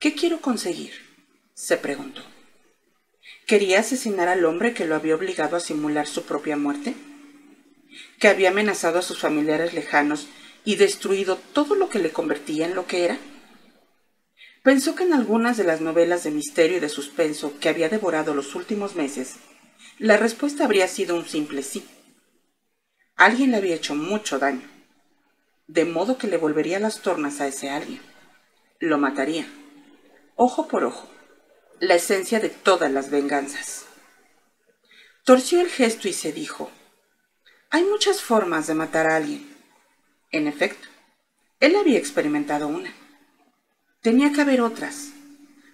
¿Qué quiero conseguir? se preguntó. ¿Quería asesinar al hombre que lo había obligado a simular su propia muerte? ¿Que había amenazado a sus familiares lejanos y destruido todo lo que le convertía en lo que era? Pensó que en algunas de las novelas de misterio y de suspenso que había devorado los últimos meses, la respuesta habría sido un simple sí. Alguien le había hecho mucho daño, de modo que le volvería las tornas a ese alguien. Lo mataría, ojo por ojo, la esencia de todas las venganzas. Torció el gesto y se dijo, hay muchas formas de matar a alguien. En efecto, él había experimentado una. Tenía que haber otras,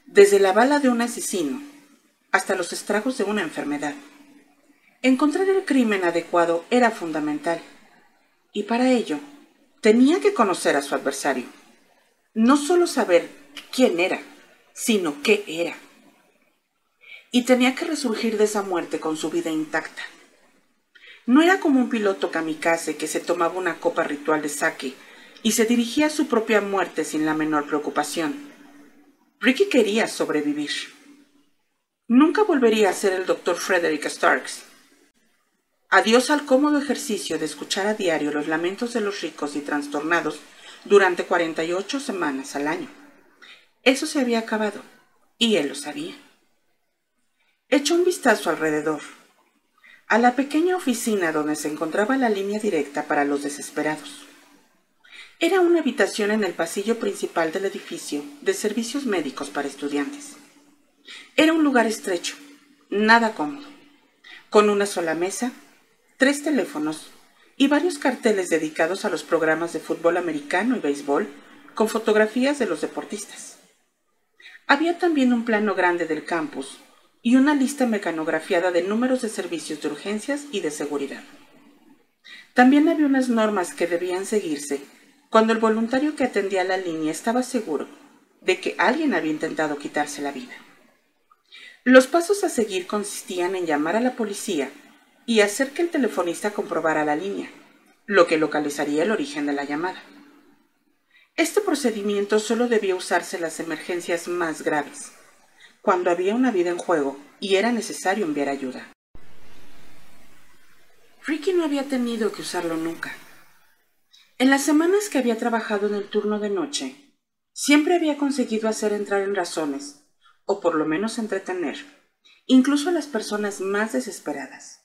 desde la bala de un asesino hasta los estragos de una enfermedad. Encontrar el crimen adecuado era fundamental, y para ello tenía que conocer a su adversario. No solo saber quién era, sino qué era. Y tenía que resurgir de esa muerte con su vida intacta. No era como un piloto kamikaze que se tomaba una copa ritual de sake y se dirigía a su propia muerte sin la menor preocupación. Ricky quería sobrevivir. Nunca volvería a ser el doctor Frederick Starks. Adiós al cómodo ejercicio de escuchar a diario los lamentos de los ricos y trastornados durante 48 semanas al año. Eso se había acabado, y él lo sabía. Echó un vistazo alrededor, a la pequeña oficina donde se encontraba la línea directa para los desesperados. Era una habitación en el pasillo principal del edificio de servicios médicos para estudiantes. Era un lugar estrecho, nada cómodo, con una sola mesa, tres teléfonos y varios carteles dedicados a los programas de fútbol americano y béisbol con fotografías de los deportistas. Había también un plano grande del campus y una lista mecanografiada de números de servicios de urgencias y de seguridad. También había unas normas que debían seguirse cuando el voluntario que atendía la línea estaba seguro de que alguien había intentado quitarse la vida. Los pasos a seguir consistían en llamar a la policía y hacer que el telefonista comprobara la línea, lo que localizaría el origen de la llamada. Este procedimiento solo debía usarse en las emergencias más graves, cuando había una vida en juego y era necesario enviar ayuda. Ricky no había tenido que usarlo nunca. En las semanas que había trabajado en el turno de noche, siempre había conseguido hacer entrar en razones, o por lo menos entretener, incluso a las personas más desesperadas.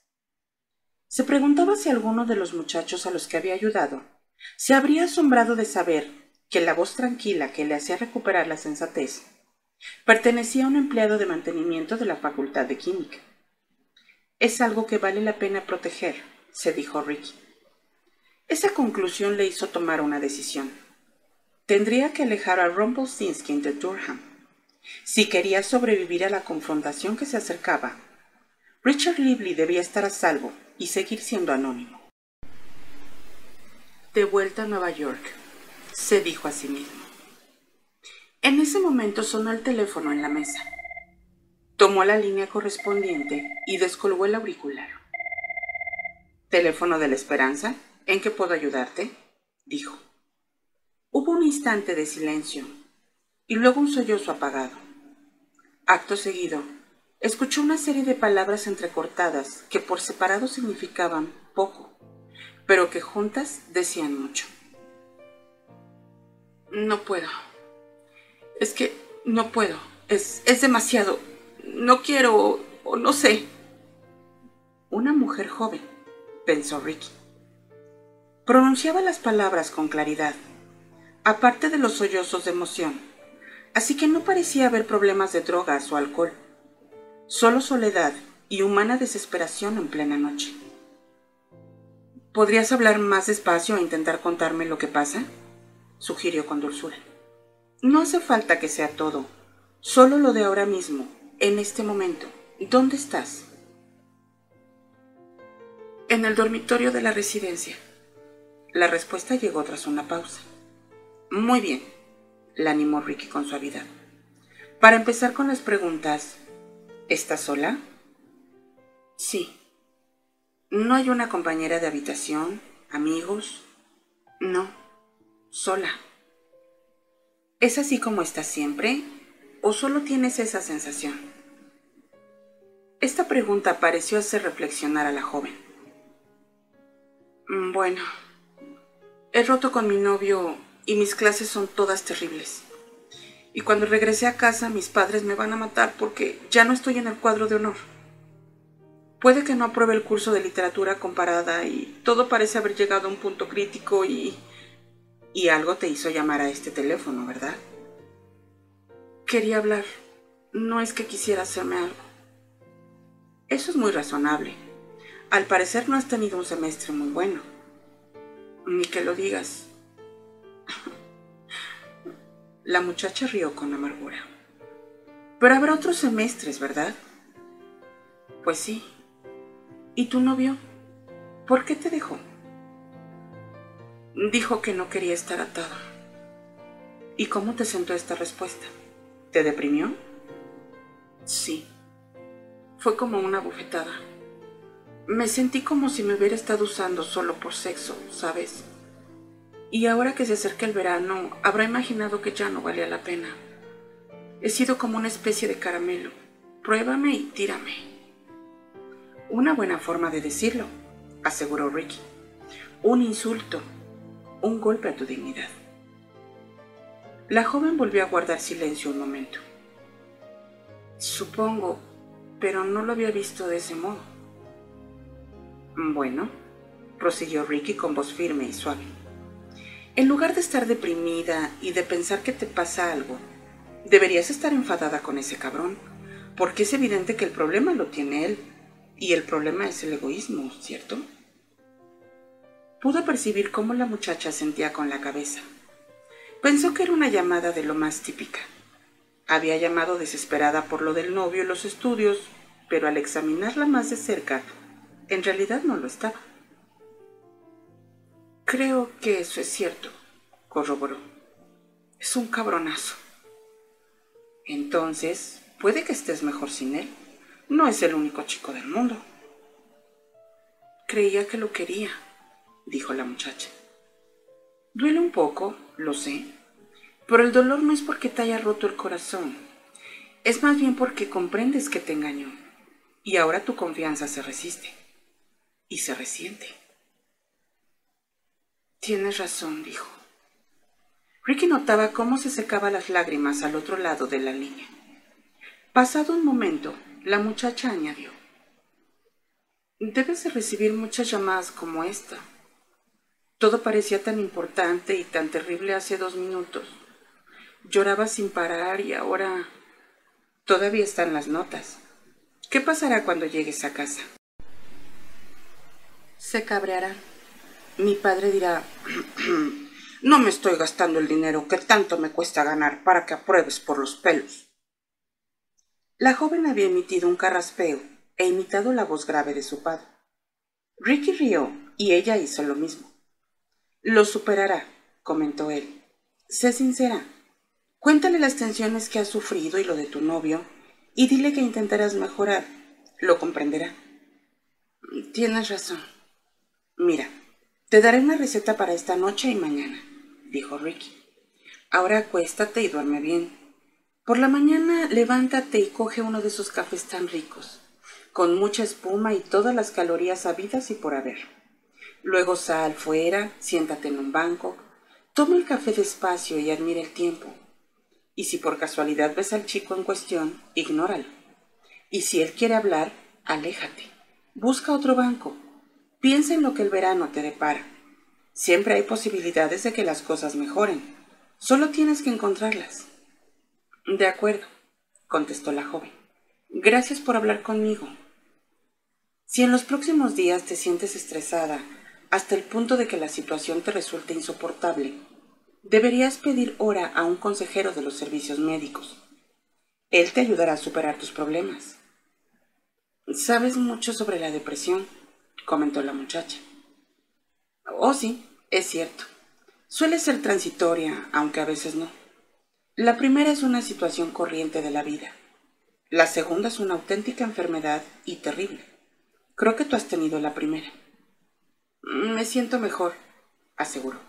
Se preguntaba si alguno de los muchachos a los que había ayudado se habría asombrado de saber que la voz tranquila que le hacía recuperar la sensatez pertenecía a un empleado de mantenimiento de la Facultad de Química. Es algo que vale la pena proteger, se dijo Ricky. Esa conclusión le hizo tomar una decisión. Tendría que alejar a Rumpelstiltskin de Durham. Si quería sobrevivir a la confrontación que se acercaba, Richard Lively debía estar a salvo y seguir siendo anónimo. De vuelta a Nueva York, se dijo a sí mismo. En ese momento sonó el teléfono en la mesa. Tomó la línea correspondiente y descolgó el auricular. ¿Teléfono de la esperanza? ¿En qué puedo ayudarte? dijo. Hubo un instante de silencio y luego un sollozo apagado. Acto seguido, escuchó una serie de palabras entrecortadas que por separado significaban poco, pero que juntas decían mucho. No puedo. Es que no puedo. Es, es demasiado. No quiero o, o no sé. Una mujer joven, pensó Ricky. Pronunciaba las palabras con claridad, aparte de los sollozos de emoción, así que no parecía haber problemas de drogas o alcohol, solo soledad y humana desesperación en plena noche. ¿Podrías hablar más despacio e intentar contarme lo que pasa? sugirió con dulzura. No hace falta que sea todo, solo lo de ahora mismo, en este momento. ¿Dónde estás? En el dormitorio de la residencia. La respuesta llegó tras una pausa. Muy bien, la animó Ricky con suavidad. Para empezar con las preguntas, ¿estás sola? Sí. ¿No hay una compañera de habitación? ¿Amigos? No, sola. ¿Es así como estás siempre? ¿O solo tienes esa sensación? Esta pregunta pareció hacer reflexionar a la joven. Bueno, He roto con mi novio y mis clases son todas terribles. Y cuando regresé a casa mis padres me van a matar porque ya no estoy en el cuadro de honor. Puede que no apruebe el curso de literatura comparada y todo parece haber llegado a un punto crítico y... Y algo te hizo llamar a este teléfono, ¿verdad? Quería hablar. No es que quisiera hacerme algo. Eso es muy razonable. Al parecer no has tenido un semestre muy bueno. Ni que lo digas. La muchacha rió con amargura. Pero habrá otros semestres, ¿verdad? Pues sí. ¿Y tu novio? ¿Por qué te dejó? Dijo que no quería estar atado. ¿Y cómo te sentó esta respuesta? ¿Te deprimió? Sí. Fue como una bufetada. Me sentí como si me hubiera estado usando solo por sexo, ¿sabes? Y ahora que se acerca el verano, habrá imaginado que ya no valía la pena. He sido como una especie de caramelo. Pruébame y tírame. Una buena forma de decirlo, aseguró Ricky. Un insulto, un golpe a tu dignidad. La joven volvió a guardar silencio un momento. Supongo, pero no lo había visto de ese modo. Bueno, prosiguió Ricky con voz firme y suave. En lugar de estar deprimida y de pensar que te pasa algo, deberías estar enfadada con ese cabrón, porque es evidente que el problema lo tiene él, y el problema es el egoísmo, ¿cierto? Pudo percibir cómo la muchacha sentía con la cabeza. Pensó que era una llamada de lo más típica. Había llamado desesperada por lo del novio y los estudios, pero al examinarla más de cerca, en realidad no lo estaba. Creo que eso es cierto, corroboró. Es un cabronazo. Entonces, puede que estés mejor sin él. No es el único chico del mundo. Creía que lo quería, dijo la muchacha. Duele un poco, lo sé, pero el dolor no es porque te haya roto el corazón, es más bien porque comprendes que te engañó y ahora tu confianza se resiste y se resiente. Tienes razón, dijo. Ricky notaba cómo se secaba las lágrimas al otro lado de la línea. Pasado un momento, la muchacha añadió, Debes de recibir muchas llamadas como esta. Todo parecía tan importante y tan terrible hace dos minutos. Lloraba sin parar y ahora todavía están las notas. ¿Qué pasará cuando llegues a casa? Se cabreará. Mi padre dirá, no me estoy gastando el dinero que tanto me cuesta ganar para que apruebes por los pelos. La joven había emitido un carraspeo e imitado la voz grave de su padre. Ricky rió y ella hizo lo mismo. Lo superará, comentó él. Sé sincera. Cuéntale las tensiones que has sufrido y lo de tu novio, y dile que intentarás mejorar. Lo comprenderá. Tienes razón. Mira, te daré una receta para esta noche y mañana, dijo Ricky. Ahora acuéstate y duerme bien. Por la mañana levántate y coge uno de esos cafés tan ricos, con mucha espuma y todas las calorías habidas y por haber. Luego sal fuera, siéntate en un banco, toma el café despacio y admira el tiempo. Y si por casualidad ves al chico en cuestión, ignóralo. Y si él quiere hablar, aléjate. Busca otro banco. Piensa en lo que el verano te depara. Siempre hay posibilidades de que las cosas mejoren. Solo tienes que encontrarlas. De acuerdo, contestó la joven. Gracias por hablar conmigo. Si en los próximos días te sientes estresada hasta el punto de que la situación te resulte insoportable, deberías pedir hora a un consejero de los servicios médicos. Él te ayudará a superar tus problemas. Sabes mucho sobre la depresión, comentó la muchacha. Oh, sí, es cierto. Suele ser transitoria, aunque a veces no. La primera es una situación corriente de la vida. La segunda es una auténtica enfermedad y terrible. Creo que tú has tenido la primera. Me siento mejor, aseguró.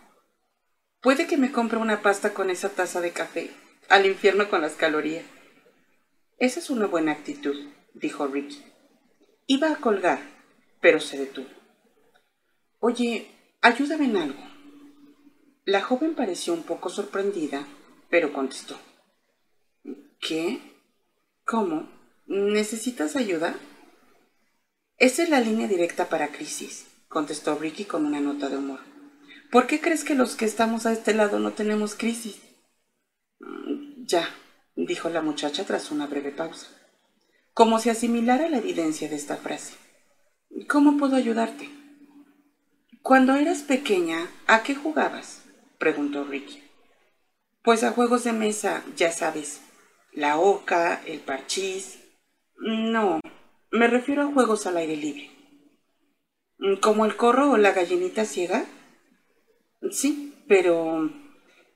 Puede que me compre una pasta con esa taza de café. Al infierno con las calorías. Esa es una buena actitud, dijo Ricky. Iba a colgar, pero se detuvo. Oye, ayúdame en algo. La joven pareció un poco sorprendida, pero contestó. ¿Qué? ¿Cómo? ¿Necesitas ayuda? Esa es la línea directa para crisis, contestó Ricky con una nota de humor. ¿Por qué crees que los que estamos a este lado no tenemos crisis? Mm, ya, dijo la muchacha tras una breve pausa, como si asimilara la evidencia de esta frase. ¿Cómo puedo ayudarte? Cuando eras pequeña, ¿a qué jugabas? preguntó Ricky. Pues a juegos de mesa, ya sabes, la oca, el parchís. No, me refiero a juegos al aire libre. ¿Como el corro o la gallinita ciega? Sí, pero...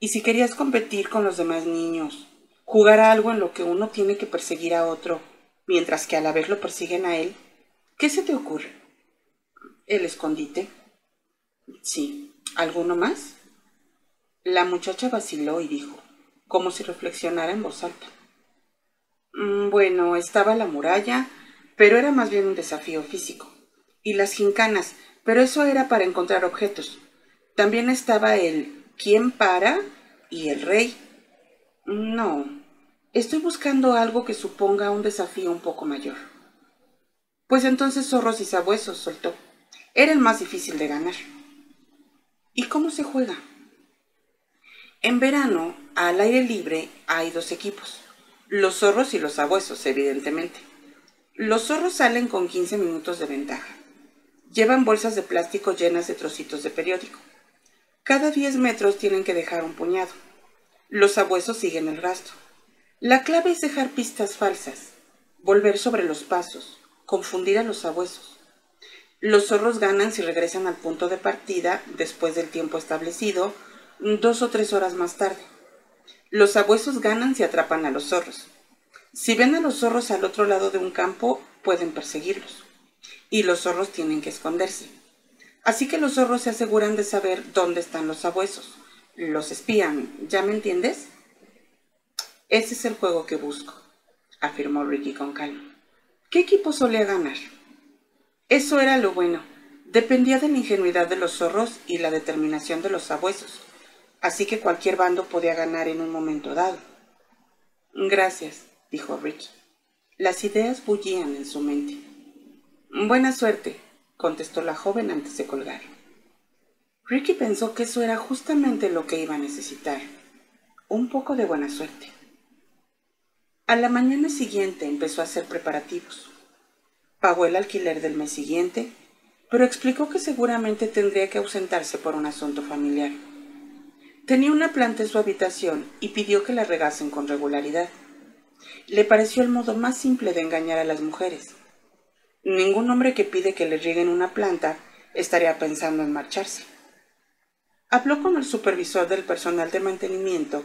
¿Y si querías competir con los demás niños? ¿Jugar a algo en lo que uno tiene que perseguir a otro, mientras que a la vez lo persiguen a él? ¿Qué se te ocurre? ¿El escondite? Sí. ¿Alguno más? La muchacha vaciló y dijo, como si reflexionara en voz alta. Mm, bueno, estaba la muralla, pero era más bien un desafío físico. Y las gincanas, pero eso era para encontrar objetos. También estaba el ¿quién para? y el rey. No, estoy buscando algo que suponga un desafío un poco mayor. Pues entonces zorros y sabuesos, soltó. Era el más difícil de ganar. ¿Y cómo se juega? En verano, al aire libre, hay dos equipos. Los zorros y los sabuesos, evidentemente. Los zorros salen con 15 minutos de ventaja. Llevan bolsas de plástico llenas de trocitos de periódico. Cada 10 metros tienen que dejar un puñado. Los sabuesos siguen el rastro. La clave es dejar pistas falsas, volver sobre los pasos, confundir a los sabuesos. Los zorros ganan si regresan al punto de partida después del tiempo establecido, dos o tres horas más tarde. Los sabuesos ganan si atrapan a los zorros. Si ven a los zorros al otro lado de un campo, pueden perseguirlos. Y los zorros tienen que esconderse. Así que los zorros se aseguran de saber dónde están los sabuesos. Los espían, ¿ya me entiendes? Ese es el juego que busco, afirmó Ricky con calma. ¿Qué equipo solía ganar? Eso era lo bueno. Dependía de la ingenuidad de los zorros y la determinación de los sabuesos. Así que cualquier bando podía ganar en un momento dado. Gracias, dijo Ricky. Las ideas bullían en su mente. Buena suerte, contestó la joven antes de colgar. Ricky pensó que eso era justamente lo que iba a necesitar. Un poco de buena suerte. A la mañana siguiente empezó a hacer preparativos. Pagó el alquiler del mes siguiente, pero explicó que seguramente tendría que ausentarse por un asunto familiar. Tenía una planta en su habitación y pidió que la regasen con regularidad. Le pareció el modo más simple de engañar a las mujeres. Ningún hombre que pide que le rieguen una planta estaría pensando en marcharse. Habló con el supervisor del personal de mantenimiento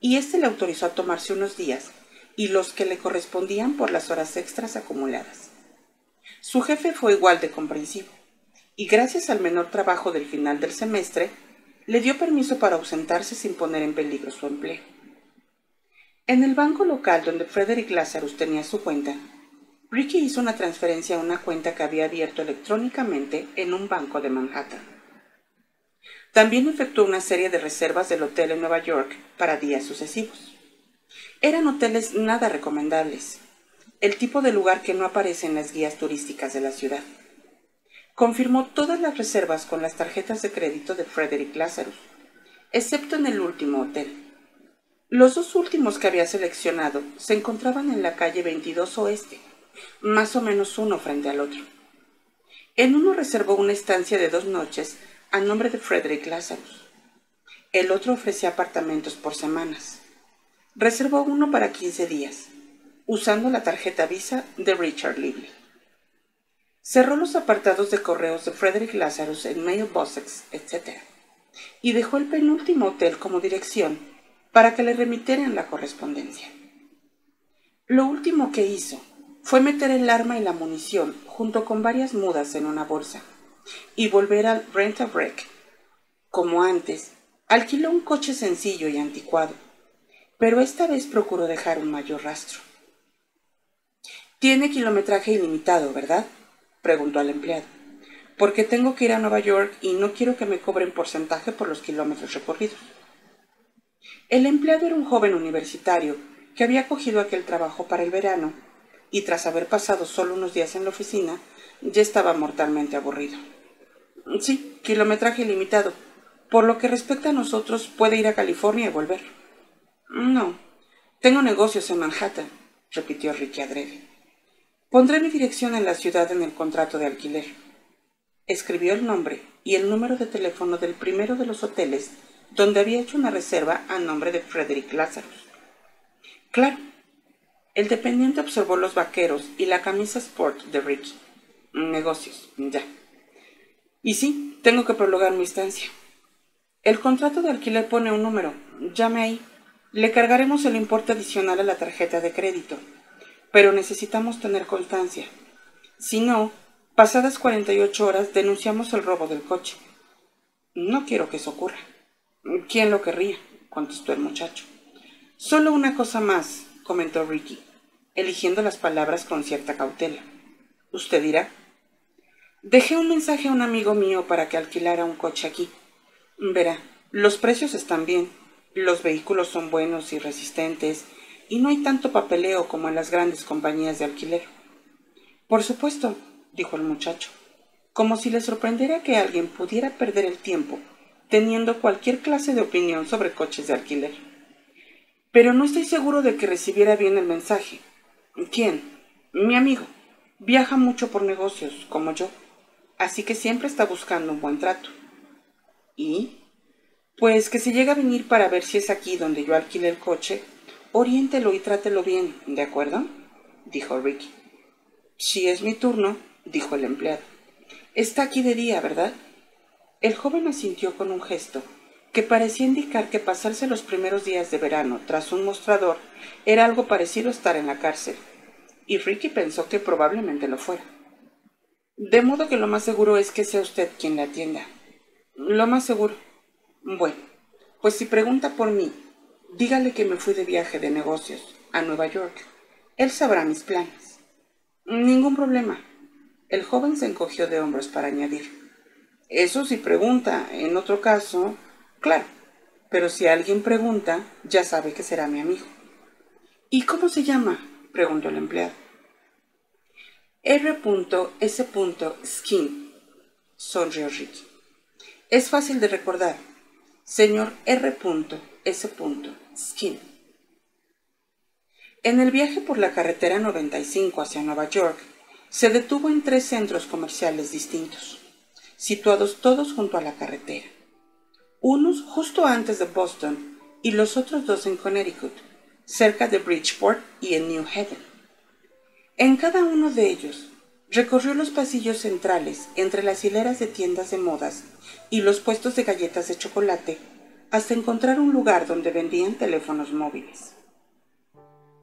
y éste le autorizó a tomarse unos días y los que le correspondían por las horas extras acumuladas. Su jefe fue igual de comprensivo y gracias al menor trabajo del final del semestre, le dio permiso para ausentarse sin poner en peligro su empleo. En el banco local donde Frederick Lazarus tenía su cuenta, Ricky hizo una transferencia a una cuenta que había abierto electrónicamente en un banco de Manhattan. También efectuó una serie de reservas del hotel en Nueva York para días sucesivos. Eran hoteles nada recomendables, el tipo de lugar que no aparece en las guías turísticas de la ciudad. Confirmó todas las reservas con las tarjetas de crédito de Frederick Lazarus, excepto en el último hotel los dos últimos que había seleccionado se encontraban en la calle 22 Oeste, más o menos uno frente al otro. En uno reservó una estancia de dos noches a nombre de Frederick Lazarus. El otro ofrecía apartamentos por semanas. Reservó uno para 15 días, usando la tarjeta Visa de Richard Lively. Cerró los apartados de correos de Frederick Lazarus en Mailboxes, etc. Y dejó el penúltimo hotel como dirección para que le remitieran la correspondencia. Lo último que hizo fue meter el arma y la munición junto con varias mudas en una bolsa y volver al rent a break. Como antes, alquiló un coche sencillo y anticuado, pero esta vez procuró dejar un mayor rastro. Tiene kilometraje ilimitado, ¿verdad? preguntó al empleado. porque tengo que ir a Nueva York y no quiero que me cobren porcentaje por los kilómetros recorridos. El empleado era un joven universitario que había cogido aquel trabajo para el verano y tras haber pasado solo unos días en la oficina, ya estaba mortalmente aburrido. Sí, kilometraje ilimitado. Por lo que respecta a nosotros, puede ir a California y volver. No, tengo negocios en Manhattan, repitió Ricky adrede. Pondré mi dirección en la ciudad en el contrato de alquiler. Escribió el nombre y el número de teléfono del primero de los hoteles donde había hecho una reserva a nombre de Frederick Lazarus. Claro, el dependiente observó los vaqueros y la camisa sport de Ricky. Negocios, ya. Y sí, tengo que prolongar mi estancia. El contrato de alquiler pone un número. Llame ahí. Le cargaremos el importe adicional a la tarjeta de crédito. Pero necesitamos tener constancia. Si no, pasadas 48 horas denunciamos el robo del coche. No quiero que eso ocurra. ¿Quién lo querría? contestó el muchacho. Solo una cosa más, comentó Ricky, eligiendo las palabras con cierta cautela. Usted dirá. Dejé un mensaje a un amigo mío para que alquilara un coche aquí. Verá, los precios están bien, los vehículos son buenos y resistentes, y no hay tanto papeleo como en las grandes compañías de alquiler. Por supuesto, dijo el muchacho, como si le sorprendiera que alguien pudiera perder el tiempo teniendo cualquier clase de opinión sobre coches de alquiler. Pero no estoy seguro de que recibiera bien el mensaje. ¿Quién? Mi amigo. Viaja mucho por negocios, como yo, así que siempre está buscando un buen trato. ¿Y? Pues que si llega a venir para ver si es aquí donde yo alquile el coche, oriéntelo y trátelo bien, ¿de acuerdo? dijo Ricky. Si es mi turno, dijo el empleado. Está aquí de día, ¿verdad? El joven asintió con un gesto que parecía indicar que pasarse los primeros días de verano tras un mostrador era algo parecido a estar en la cárcel, y Ricky pensó que probablemente lo fuera. De modo que lo más seguro es que sea usted quien le atienda. Lo más seguro. Bueno, pues si pregunta por mí, dígale que me fui de viaje de negocios a Nueva York. Él sabrá mis planes. Ningún problema. El joven se encogió de hombros para añadir. Eso si pregunta, en otro caso, claro, pero si alguien pregunta, ya sabe que será mi amigo. ¿Y cómo se llama? preguntó el empleado. R.S. Skin, sonrió Ricky. Es fácil de recordar. Señor R.S. Skin. En el viaje por la carretera 95 hacia Nueva York, se detuvo en tres centros comerciales distintos situados todos junto a la carretera. Unos justo antes de Boston y los otros dos en Connecticut, cerca de Bridgeport y en New Haven. En cada uno de ellos recorrió los pasillos centrales entre las hileras de tiendas de modas y los puestos de galletas de chocolate hasta encontrar un lugar donde vendían teléfonos móviles.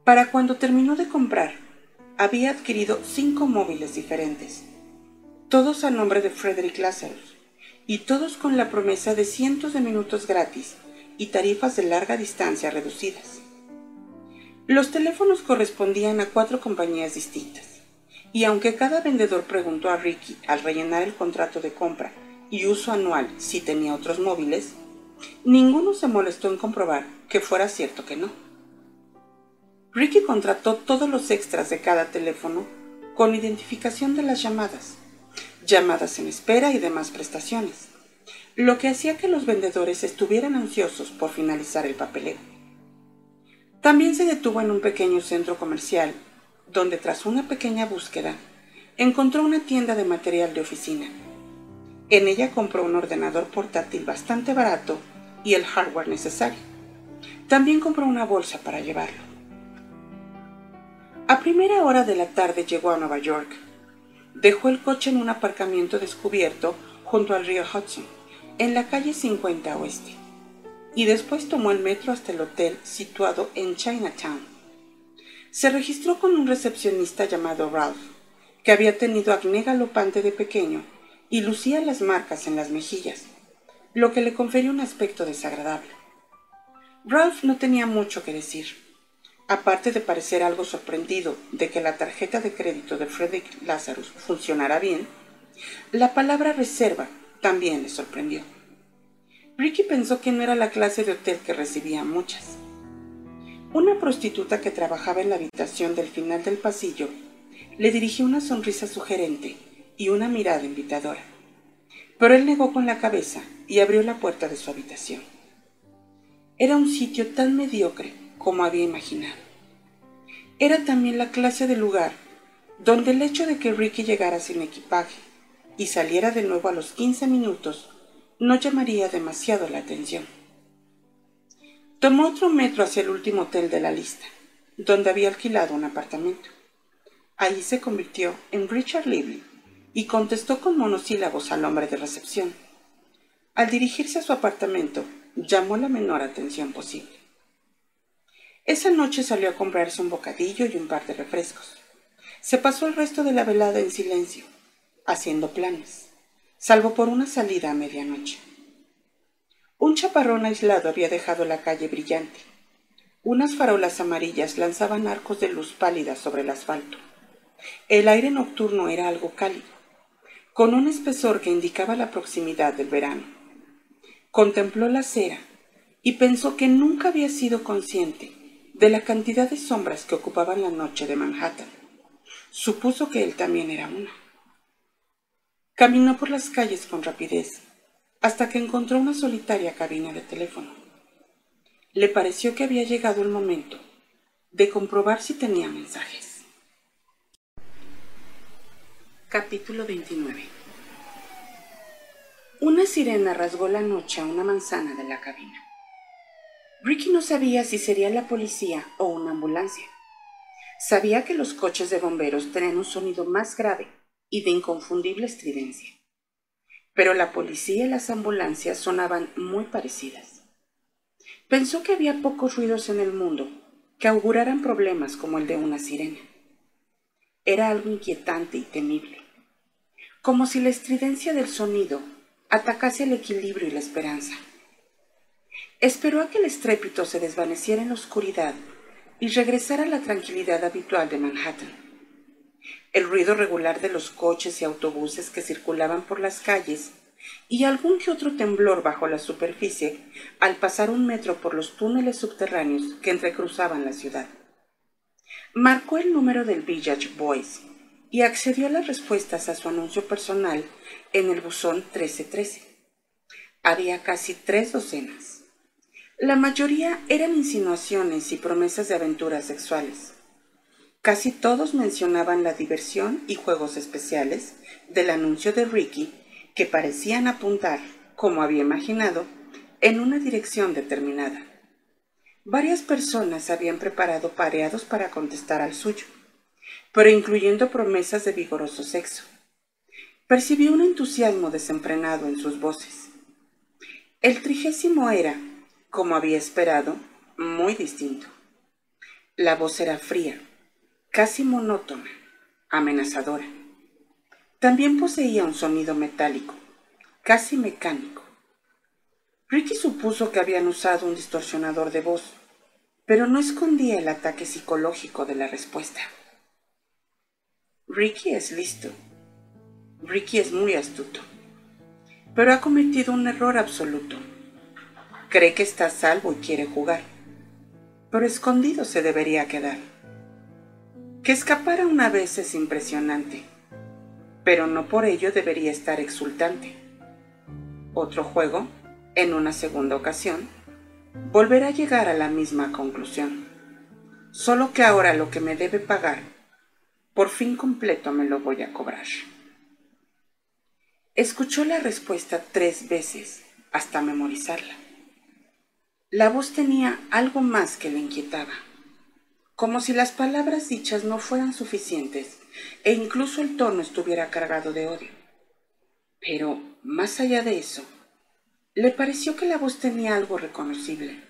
Para cuando terminó de comprar, había adquirido cinco móviles diferentes todos a nombre de Frederick Lazarus, y todos con la promesa de cientos de minutos gratis y tarifas de larga distancia reducidas. Los teléfonos correspondían a cuatro compañías distintas, y aunque cada vendedor preguntó a Ricky al rellenar el contrato de compra y uso anual si tenía otros móviles, ninguno se molestó en comprobar que fuera cierto que no. Ricky contrató todos los extras de cada teléfono con identificación de las llamadas llamadas en espera y demás prestaciones, lo que hacía que los vendedores estuvieran ansiosos por finalizar el papeleo. También se detuvo en un pequeño centro comercial, donde tras una pequeña búsqueda, encontró una tienda de material de oficina. En ella compró un ordenador portátil bastante barato y el hardware necesario. También compró una bolsa para llevarlo. A primera hora de la tarde llegó a Nueva York Dejó el coche en un aparcamiento descubierto junto al río Hudson, en la calle 50 Oeste, y después tomó el metro hasta el hotel situado en Chinatown. Se registró con un recepcionista llamado Ralph, que había tenido acné galopante de pequeño y lucía las marcas en las mejillas, lo que le conferió un aspecto desagradable. Ralph no tenía mucho que decir aparte de parecer algo sorprendido de que la tarjeta de crédito de Frederick Lazarus funcionara bien, La palabra reserva también le sorprendió. Ricky pensó que no era la clase de hotel que recibía muchas. Una prostituta que trabajaba en la habitación del final del pasillo le dirigió una sonrisa sugerente y una mirada invitadora. Pero él negó con la cabeza y abrió la puerta de su habitación. Era un sitio tan mediocre como había imaginado. Era también la clase de lugar donde el hecho de que Ricky llegara sin equipaje y saliera de nuevo a los 15 minutos no llamaría demasiado la atención. Tomó otro metro hacia el último hotel de la lista, donde había alquilado un apartamento. Allí se convirtió en Richard Lively y contestó con monosílabos al hombre de recepción. Al dirigirse a su apartamento, llamó la menor atención posible. Esa noche salió a comprarse un bocadillo y un par de refrescos. Se pasó el resto de la velada en silencio, haciendo planes, salvo por una salida a medianoche. Un chaparrón aislado había dejado la calle brillante. Unas farolas amarillas lanzaban arcos de luz pálida sobre el asfalto. El aire nocturno era algo cálido, con un espesor que indicaba la proximidad del verano. Contempló la acera y pensó que nunca había sido consciente de la cantidad de sombras que ocupaban la noche de Manhattan. Supuso que él también era una. Caminó por las calles con rapidez hasta que encontró una solitaria cabina de teléfono. Le pareció que había llegado el momento de comprobar si tenía mensajes. Capítulo 29 Una sirena rasgó la noche a una manzana de la cabina. Ricky no sabía si sería la policía o una ambulancia. Sabía que los coches de bomberos tenían un sonido más grave y de inconfundible estridencia. Pero la policía y las ambulancias sonaban muy parecidas. Pensó que había pocos ruidos en el mundo que auguraran problemas como el de una sirena. Era algo inquietante y temible, como si la estridencia del sonido atacase el equilibrio y la esperanza. Esperó a que el estrépito se desvaneciera en la oscuridad y regresara a la tranquilidad habitual de Manhattan. El ruido regular de los coches y autobuses que circulaban por las calles y algún que otro temblor bajo la superficie al pasar un metro por los túneles subterráneos que entrecruzaban la ciudad. Marcó el número del Village Boys y accedió a las respuestas a su anuncio personal en el buzón 1313. Había casi tres docenas. La mayoría eran insinuaciones y promesas de aventuras sexuales. Casi todos mencionaban la diversión y juegos especiales del anuncio de Ricky que parecían apuntar, como había imaginado, en una dirección determinada. Varias personas habían preparado pareados para contestar al suyo, pero incluyendo promesas de vigoroso sexo. Percibió un entusiasmo desenfrenado en sus voces. El trigésimo era, como había esperado, muy distinto. La voz era fría, casi monótona, amenazadora. También poseía un sonido metálico, casi mecánico. Ricky supuso que habían usado un distorsionador de voz, pero no escondía el ataque psicológico de la respuesta. Ricky es listo. Ricky es muy astuto. Pero ha cometido un error absoluto. Cree que está salvo y quiere jugar. Pero escondido se debería quedar. Que escapara una vez es impresionante, pero no por ello debería estar exultante. Otro juego, en una segunda ocasión, volverá a llegar a la misma conclusión. Solo que ahora lo que me debe pagar, por fin completo me lo voy a cobrar. Escuchó la respuesta tres veces hasta memorizarla. La voz tenía algo más que le inquietaba, como si las palabras dichas no fueran suficientes e incluso el tono estuviera cargado de odio. Pero, más allá de eso, le pareció que la voz tenía algo reconocible,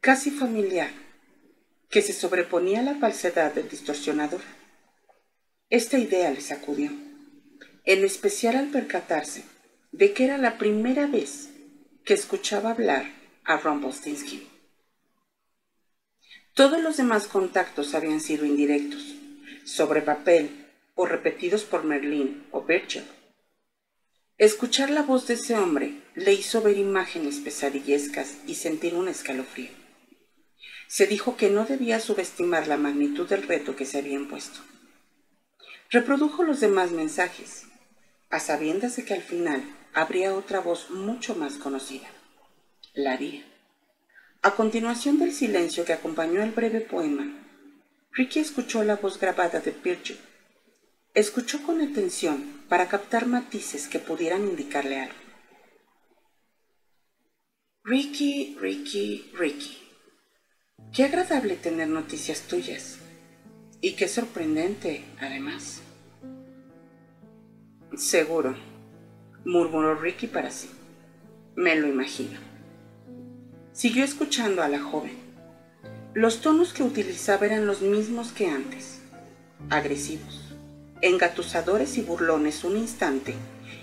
casi familiar, que se sobreponía a la falsedad del distorsionador. Esta idea le sacudió, en especial al percatarse de que era la primera vez que escuchaba hablar a Rumpelstiltskin. Todos los demás contactos habían sido indirectos, sobre papel o repetidos por Merlin o Birchall. Escuchar la voz de ese hombre le hizo ver imágenes pesadillescas y sentir un escalofrío. Se dijo que no debía subestimar la magnitud del reto que se había impuesto. Reprodujo los demás mensajes, a sabiendas de que al final habría otra voz mucho más conocida. La. A continuación del silencio que acompañó el breve poema, Ricky escuchó la voz grabada de Virgil. Escuchó con atención para captar matices que pudieran indicarle algo. Ricky, Ricky, Ricky. Qué agradable tener noticias tuyas. Y qué sorprendente, además. Seguro, murmuró Ricky para sí. Me lo imagino. Siguió escuchando a la joven. Los tonos que utilizaba eran los mismos que antes, agresivos, engatusadores y burlones un instante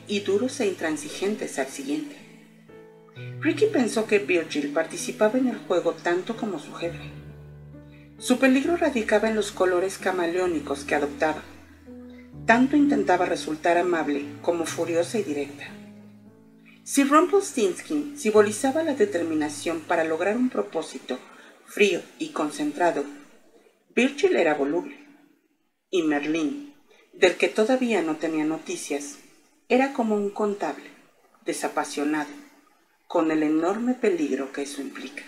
y duros e intransigentes al siguiente. Ricky pensó que Virgil participaba en el juego tanto como su jefe. Su peligro radicaba en los colores camaleónicos que adoptaba. Tanto intentaba resultar amable como furiosa y directa. Si Rumpelstiltskin simbolizaba la determinación para lograr un propósito frío y concentrado, Virgil era voluble. Y Merlín, del que todavía no tenía noticias, era como un contable, desapasionado, con el enorme peligro que eso implica.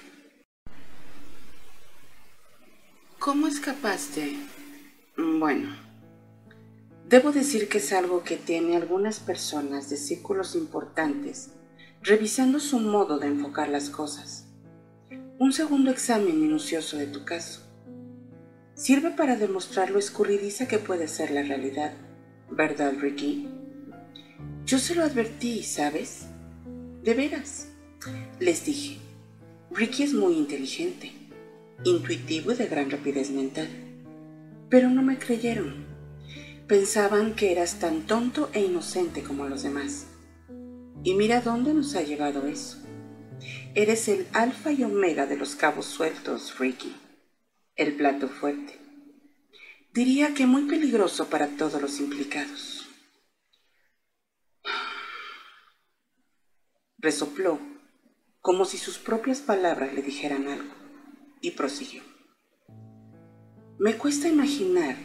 ¿Cómo escapaste? Bueno, debo decir que es algo que tiene algunas personas de círculos importantes revisando su modo de enfocar las cosas. Un segundo examen minucioso de tu caso sirve para demostrar lo escurridiza que puede ser la realidad, ¿verdad, Ricky? Yo se lo advertí, ¿sabes? De veras. Les dije, Ricky es muy inteligente, intuitivo y de gran rapidez mental. Pero no me creyeron. Pensaban que eras tan tonto e inocente como los demás. Y mira dónde nos ha llevado eso. Eres el alfa y omega de los cabos sueltos, Ricky el plato fuerte. Diría que muy peligroso para todos los implicados. Resopló, como si sus propias palabras le dijeran algo, y prosiguió. Me cuesta imaginar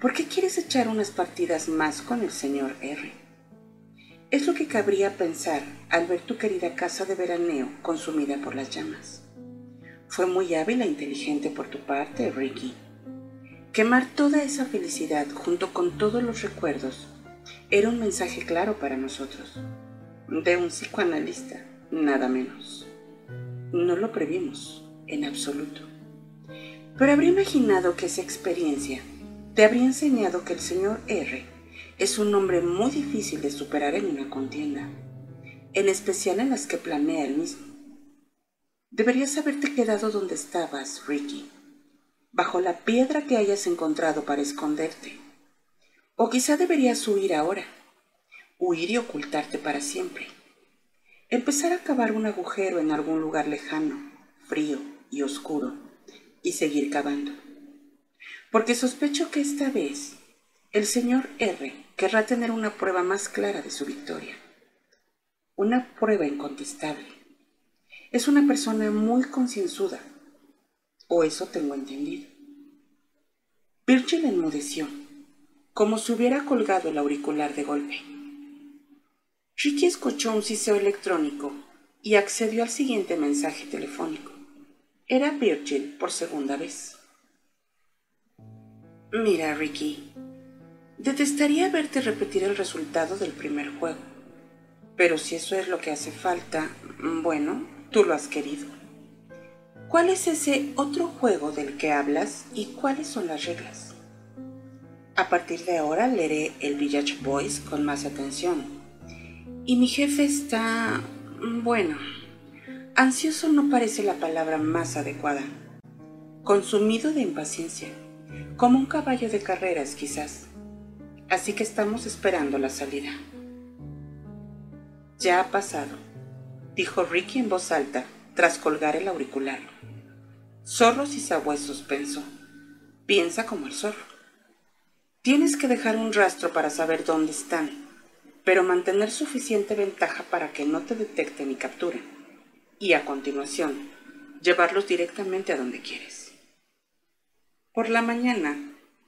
por qué quieres echar unas partidas más con el señor R. Es lo que cabría pensar al ver tu querida casa de veraneo consumida por las llamas. Fue muy hábil e inteligente por tu parte, Ricky. Quemar toda esa felicidad junto con todos los recuerdos era un mensaje claro para nosotros. De un psicoanalista, nada menos. No lo previmos, en absoluto. Pero habría imaginado que esa experiencia te habría enseñado que el señor R es un hombre muy difícil de superar en una contienda, en especial en las que planea él mismo. Deberías haberte quedado donde estabas, Ricky, bajo la piedra que hayas encontrado para esconderte. O quizá deberías huir ahora, huir y ocultarte para siempre. Empezar a cavar un agujero en algún lugar lejano, frío y oscuro, y seguir cavando. Porque sospecho que esta vez el señor R querrá tener una prueba más clara de su victoria. Una prueba incontestable es una persona muy concienzuda, o eso tengo entendido. Virgil enmudeció, como si hubiera colgado el auricular de golpe. Ricky escuchó un siseo electrónico y accedió al siguiente mensaje telefónico. Era Virgil por segunda vez. Mira, Ricky, detestaría verte repetir el resultado del primer juego, pero si eso es lo que hace falta, bueno, tú lo has querido. ¿Cuál es ese otro juego del que hablas y cuáles son las reglas? A partir de ahora leeré el Village Boys con más atención. Y mi jefe está... bueno, ansioso no parece la palabra más adecuada. Consumido de impaciencia, como un caballo de carreras quizás. Así que estamos esperando la salida. Ya ha pasado dijo Ricky en voz alta, tras colgar el auricular. Zorros y sabuesos, pensó. Piensa como el zorro. Tienes que dejar un rastro para saber dónde están. pero mantener suficiente ventaja para que no te detecten y capturen, y a continuación, llevarlos directamente a donde quieres. Por la mañana,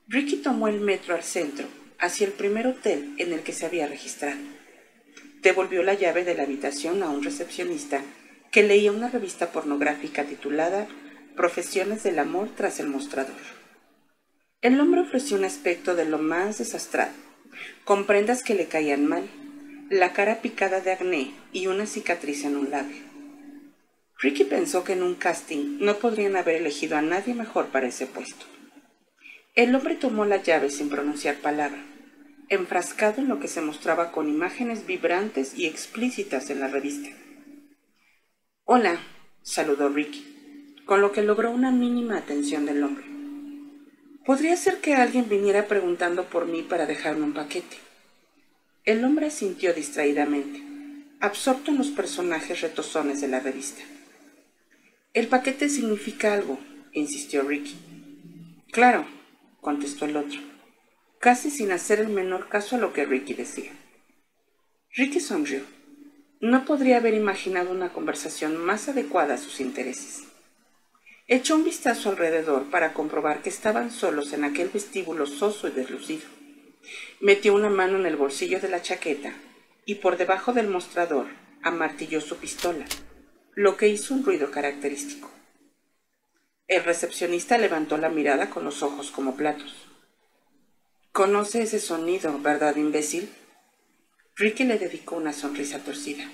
Ricky tomó el metro al centro, hacia el primer hotel en el que se había registrado. Devolvió la llave de la habitación a un recepcionista que leía una revista pornográfica titulada Profesiones del Amor tras el mostrador. El hombre ofreció un aspecto de lo más desastrado, con prendas que le caían mal, la cara picada de acné y una cicatriz en un labio. Ricky pensó que en un casting no podrían haber elegido a nadie mejor para ese puesto. El hombre tomó la llave sin pronunciar palabra, enfrascado en lo que se mostraba con imágenes vibrantes y explícitas en la revista. Hola, saludó Ricky, con lo que logró una mínima atención del hombre. Podría ser que alguien viniera preguntando por mí para dejarme un paquete. El hombre sintió distraídamente, absorto en los personajes retozones de la revista. El paquete significa algo, insistió Ricky. Claro, contestó el otro, casi sin hacer el menor caso a lo que Ricky decía. Ricky sonrió. No podría haber imaginado una conversación más adecuada a sus intereses. Echó un vistazo alrededor para comprobar que estaban solos en aquel vestíbulo soso y deslucido. Metió una mano en el bolsillo de la chaqueta y por debajo del mostrador amartilló su pistola lo que hizo un ruido característico. El recepcionista levantó la mirada con los ojos como platos. Conoce ese sonido, ¿verdad, imbécil? Ricky le dedicó una sonrisa torcida.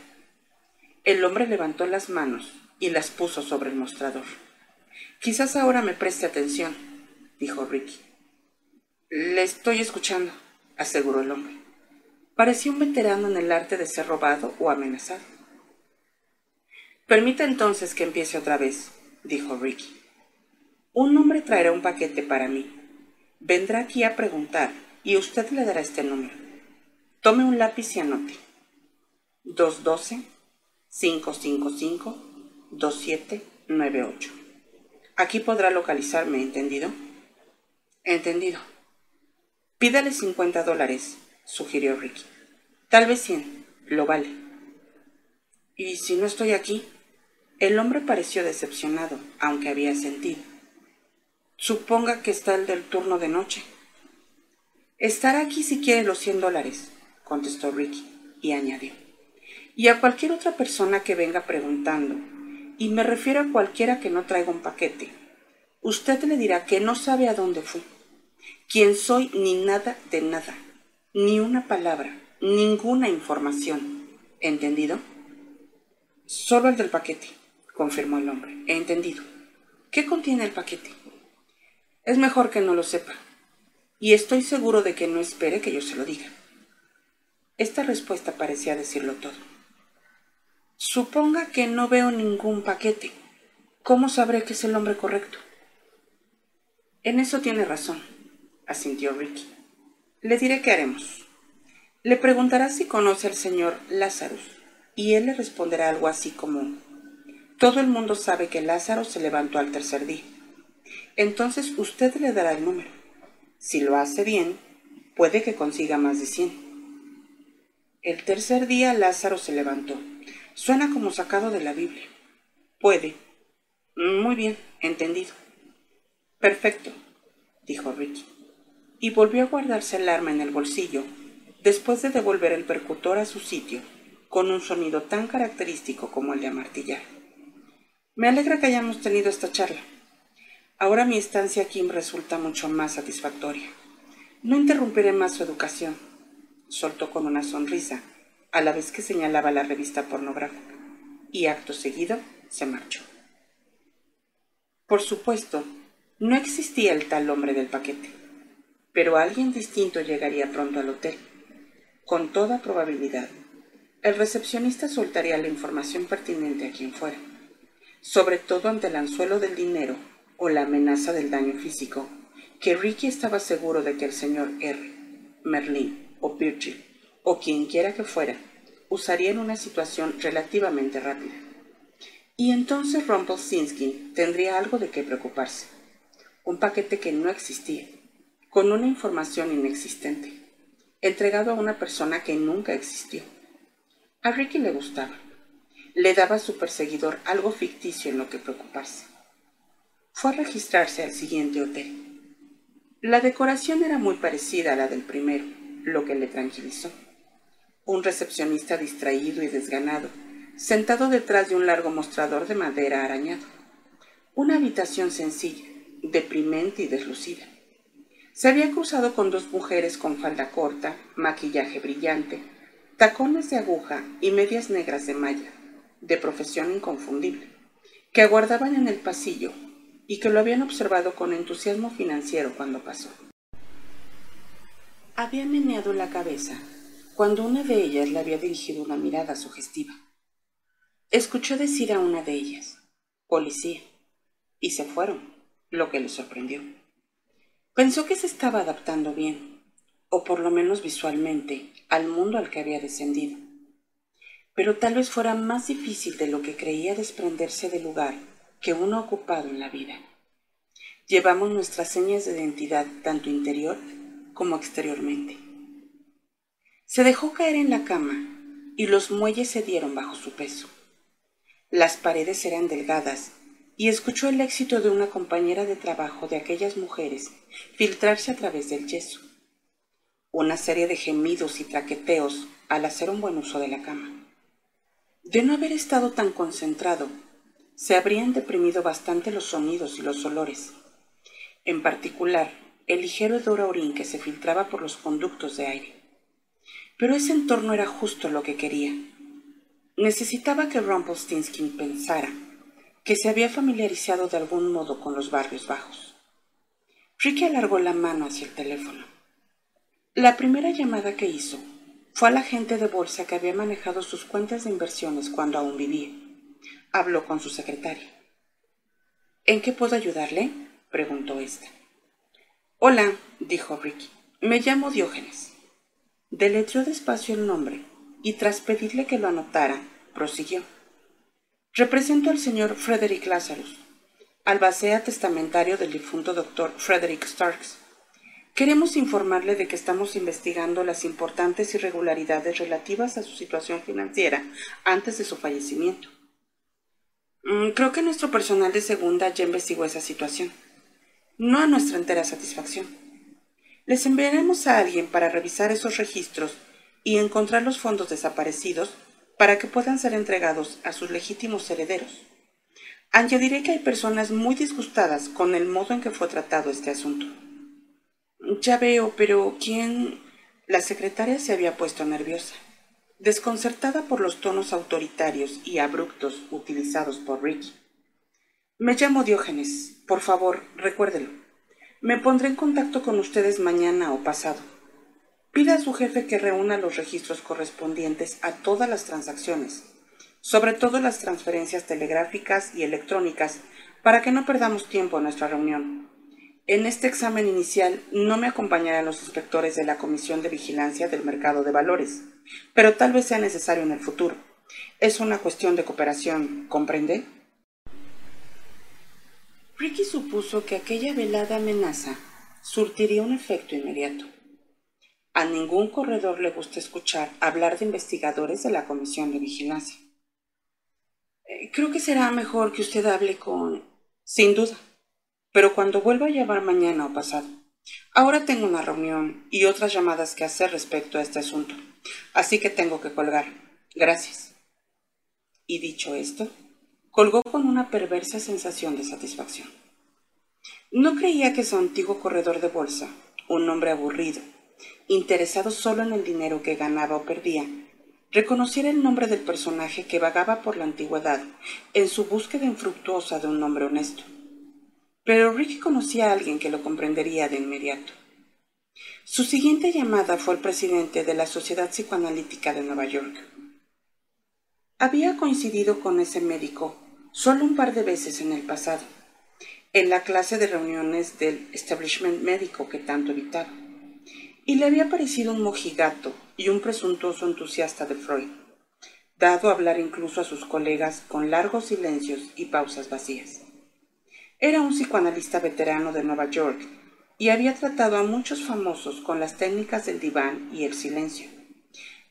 El hombre levantó las manos y las puso sobre el mostrador. Quizás ahora me preste atención, dijo Ricky. Le estoy escuchando, aseguró el hombre. Parecía un veterano en el arte de ser robado o amenazado. Permita entonces que empiece otra vez, dijo Ricky. Un hombre traerá un paquete para mí. Vendrá aquí a preguntar y usted le dará este número. Tome un lápiz y anote. 212-555-2798. Aquí podrá localizarme, ¿entendido? Entendido. Pídale 50 dólares, sugirió Ricky. Tal vez 100, lo vale. ¿Y si no estoy aquí? El hombre pareció decepcionado, aunque había sentido. Suponga que está el del turno de noche. Estará aquí si quiere los cien dólares, contestó Ricky, y añadió. Y a cualquier otra persona que venga preguntando, y me refiero a cualquiera que no traiga un paquete, usted le dirá que no sabe a dónde fui, quién soy ni nada de nada, ni una palabra, ninguna información. ¿Entendido? Solo el del paquete confirmó el hombre. Entendido. ¿Qué contiene el paquete? Es mejor que no lo sepa. Y estoy seguro de que no espere que yo se lo diga. Esta respuesta parecía decirlo todo. Suponga que no veo ningún paquete. ¿Cómo sabré que es el hombre correcto? En eso tiene razón, asintió Ricky. Le diré qué haremos. Le preguntará si conoce al señor Lazarus, y él le responderá algo así como todo el mundo sabe que Lázaro se levantó al tercer día. Entonces usted le dará el número. Si lo hace bien, puede que consiga más de 100. El tercer día Lázaro se levantó. Suena como sacado de la Biblia. Puede. Muy bien, entendido. Perfecto, dijo Ricky. Y volvió a guardarse el arma en el bolsillo después de devolver el percutor a su sitio con un sonido tan característico como el de amartillar. Me alegra que hayamos tenido esta charla. Ahora mi estancia aquí resulta mucho más satisfactoria. No interrumpiré más su educación, soltó con una sonrisa, a la vez que señalaba la revista pornográfica, y acto seguido se marchó. Por supuesto, no existía el tal hombre del paquete, pero alguien distinto llegaría pronto al hotel. Con toda probabilidad, el recepcionista soltaría la información pertinente a quien fuera sobre todo ante el anzuelo del dinero o la amenaza del daño físico, que Ricky estaba seguro de que el señor R, Merlin o Virgil, o quien quiera que fuera, usaría en una situación relativamente rápida. Y entonces Rumpelstiltskin tendría algo de qué preocuparse. Un paquete que no existía, con una información inexistente. entregado a una persona que nunca existió. A Ricky le gustaba. Le daba a su perseguidor algo ficticio en lo que preocuparse. Fue a registrarse al siguiente hotel. La decoración era muy parecida a la del primero, lo que le tranquilizó. Un recepcionista distraído y desganado, sentado detrás de un largo mostrador de madera arañado. Una habitación sencilla, deprimente y deslucida. Se había cruzado con dos mujeres con falda corta, maquillaje brillante, tacones de aguja y medias negras de malla, de profesión inconfundible, que aguardaban en el pasillo y que lo habían observado con entusiasmo financiero cuando pasó. Había meneado la cabeza cuando una de ellas le había dirigido una mirada sugestiva. Escuchó decir a una de ellas, policía, y se fueron, lo que le sorprendió. Pensó que se estaba adaptando bien, o por lo menos visualmente, al mundo al que había descendido. Pero tal vez fuera más difícil de lo que creía desprenderse del lugar que uno ha ocupado en la vida. Llevamos nuestras señas de identidad tanto interior como exteriormente. Se dejó caer en la cama y los muelles se dieron bajo su peso. Las paredes eran delgadas y escuchó el éxito de una compañera de trabajo de aquellas mujeres filtrarse a través del yeso. Una serie de gemidos y traqueteos al hacer un buen uso de la cama. De no haber estado tan concentrado, se habrían deprimido bastante los sonidos y los olores. En particular, el ligero hedor a orín que se filtraba por los conductos de aire. Pero ese entorno era justo lo que quería. Necesitaba que Rumpelstiltskin pensara que se había familiarizado de algún modo con los barrios bajos. Ricky alargó la mano hacia el teléfono. La primera llamada que hizo fue a la agente de bolsa que había manejado sus cuentas de inversiones cuando aún vivía. Habló con su secretaria. ¿En qué puedo ayudarle? preguntó ésta. Hola, dijo Ricky. Me llamo Diógenes. Deletreó despacio el nombre y tras pedirle que lo anotara, prosiguió. Represento al señor Frederick Lazarus, albacea testamentario del difunto doctor Frederick Starks. Queremos informarle de que estamos investigando las importantes irregularidades relativas a su situación financiera antes de su fallecimiento. Mm, creo que nuestro personal de segunda ya investigó esa situación, no a nuestra entera satisfacción. Les enviaremos a alguien para revisar esos registros y encontrar los fondos desaparecidos para que puedan ser entregados a sus legítimos herederos. Añadiré que hay personas muy disgustadas con el modo en que fue tratado este asunto. Ya veo, pero ¿quién? La secretaria se había puesto nerviosa. Desconcertada por los tonos autoritarios y abruptos utilizados por Ricky. Me llamo Diógenes. Por favor, recuérdelo. Me pondré en contacto con ustedes mañana o pasado. Pida a su jefe que reúna los registros correspondientes a todas las transacciones, sobre todo las transferencias telegráficas y electrónicas, para que no perdamos tiempo en nuestra reunión. En este examen inicial no me acompañarán los inspectores de la Comisión de Vigilancia del Mercado de Valores, pero tal vez sea necesario en el futuro. Es una cuestión de cooperación, ¿comprende? Ricky supuso que aquella velada amenaza surtiría un efecto inmediato. A ningún corredor le gusta escuchar hablar de investigadores de la Comisión de Vigilancia. Eh, creo que será mejor que usted hable con... Sin duda pero cuando vuelva a llevar mañana o pasado. Ahora tengo una reunión y otras llamadas que hacer respecto a este asunto, así que tengo que colgar. Gracias. Y dicho esto, colgó con una perversa sensación de satisfacción. No creía que su antiguo corredor de bolsa, un hombre aburrido, interesado solo en el dinero que ganaba o perdía, reconociera el nombre del personaje que vagaba por la antigüedad en su búsqueda infructuosa de un nombre honesto pero Ricky conocía a alguien que lo comprendería de inmediato. Su siguiente llamada fue al presidente de la Sociedad Psicoanalítica de Nueva York. Había coincidido con ese médico solo un par de veces en el pasado, en la clase de reuniones del establishment médico que tanto evitaba, y le había parecido un mojigato y un presuntuoso entusiasta de Freud, dado a hablar incluso a sus colegas con largos silencios y pausas vacías. Era un psicoanalista veterano de Nueva York y había tratado a muchos famosos con las técnicas del diván y el silencio.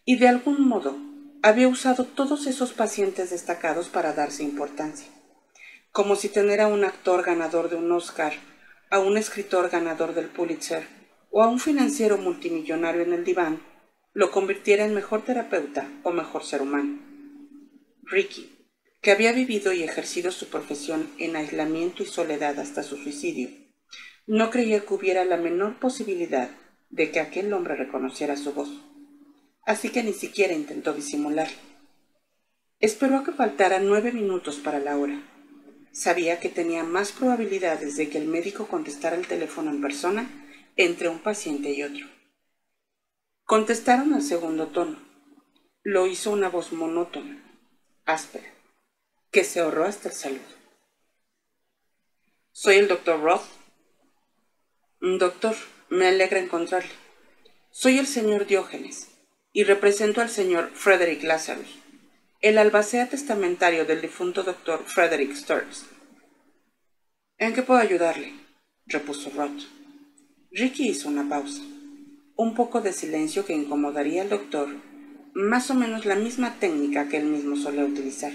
Y de algún modo había usado todos esos pacientes destacados para darse importancia, como si tener a un actor ganador de un Oscar, a un escritor ganador del Pulitzer o a un financiero multimillonario en el diván lo convirtiera en mejor terapeuta o mejor ser humano. Ricky, que había vivido y ejercido su profesión en aislamiento y soledad hasta su suicidio, no creía que hubiera la menor posibilidad de que aquel hombre reconociera su voz, así que ni siquiera intentó disimularlo. Esperó a que faltaran nueve minutos para la hora. Sabía que tenía más probabilidades de que el médico contestara el teléfono en persona entre un paciente y otro. Contestaron al segundo tono. Lo hizo una voz monótona, áspera, que se ahorró hasta el saludo. Soy el doctor Roth. Doctor, me alegra encontrarle. Soy el señor Diógenes y represento al señor Frederick Lazarus, el albacea testamentario del difunto doctor Frederick Sturz. ¿En qué puedo ayudarle? repuso Roth. Ricky hizo una pausa un poco de silencio que incomodaría al doctor, más o menos la misma técnica que él mismo solía utilizar.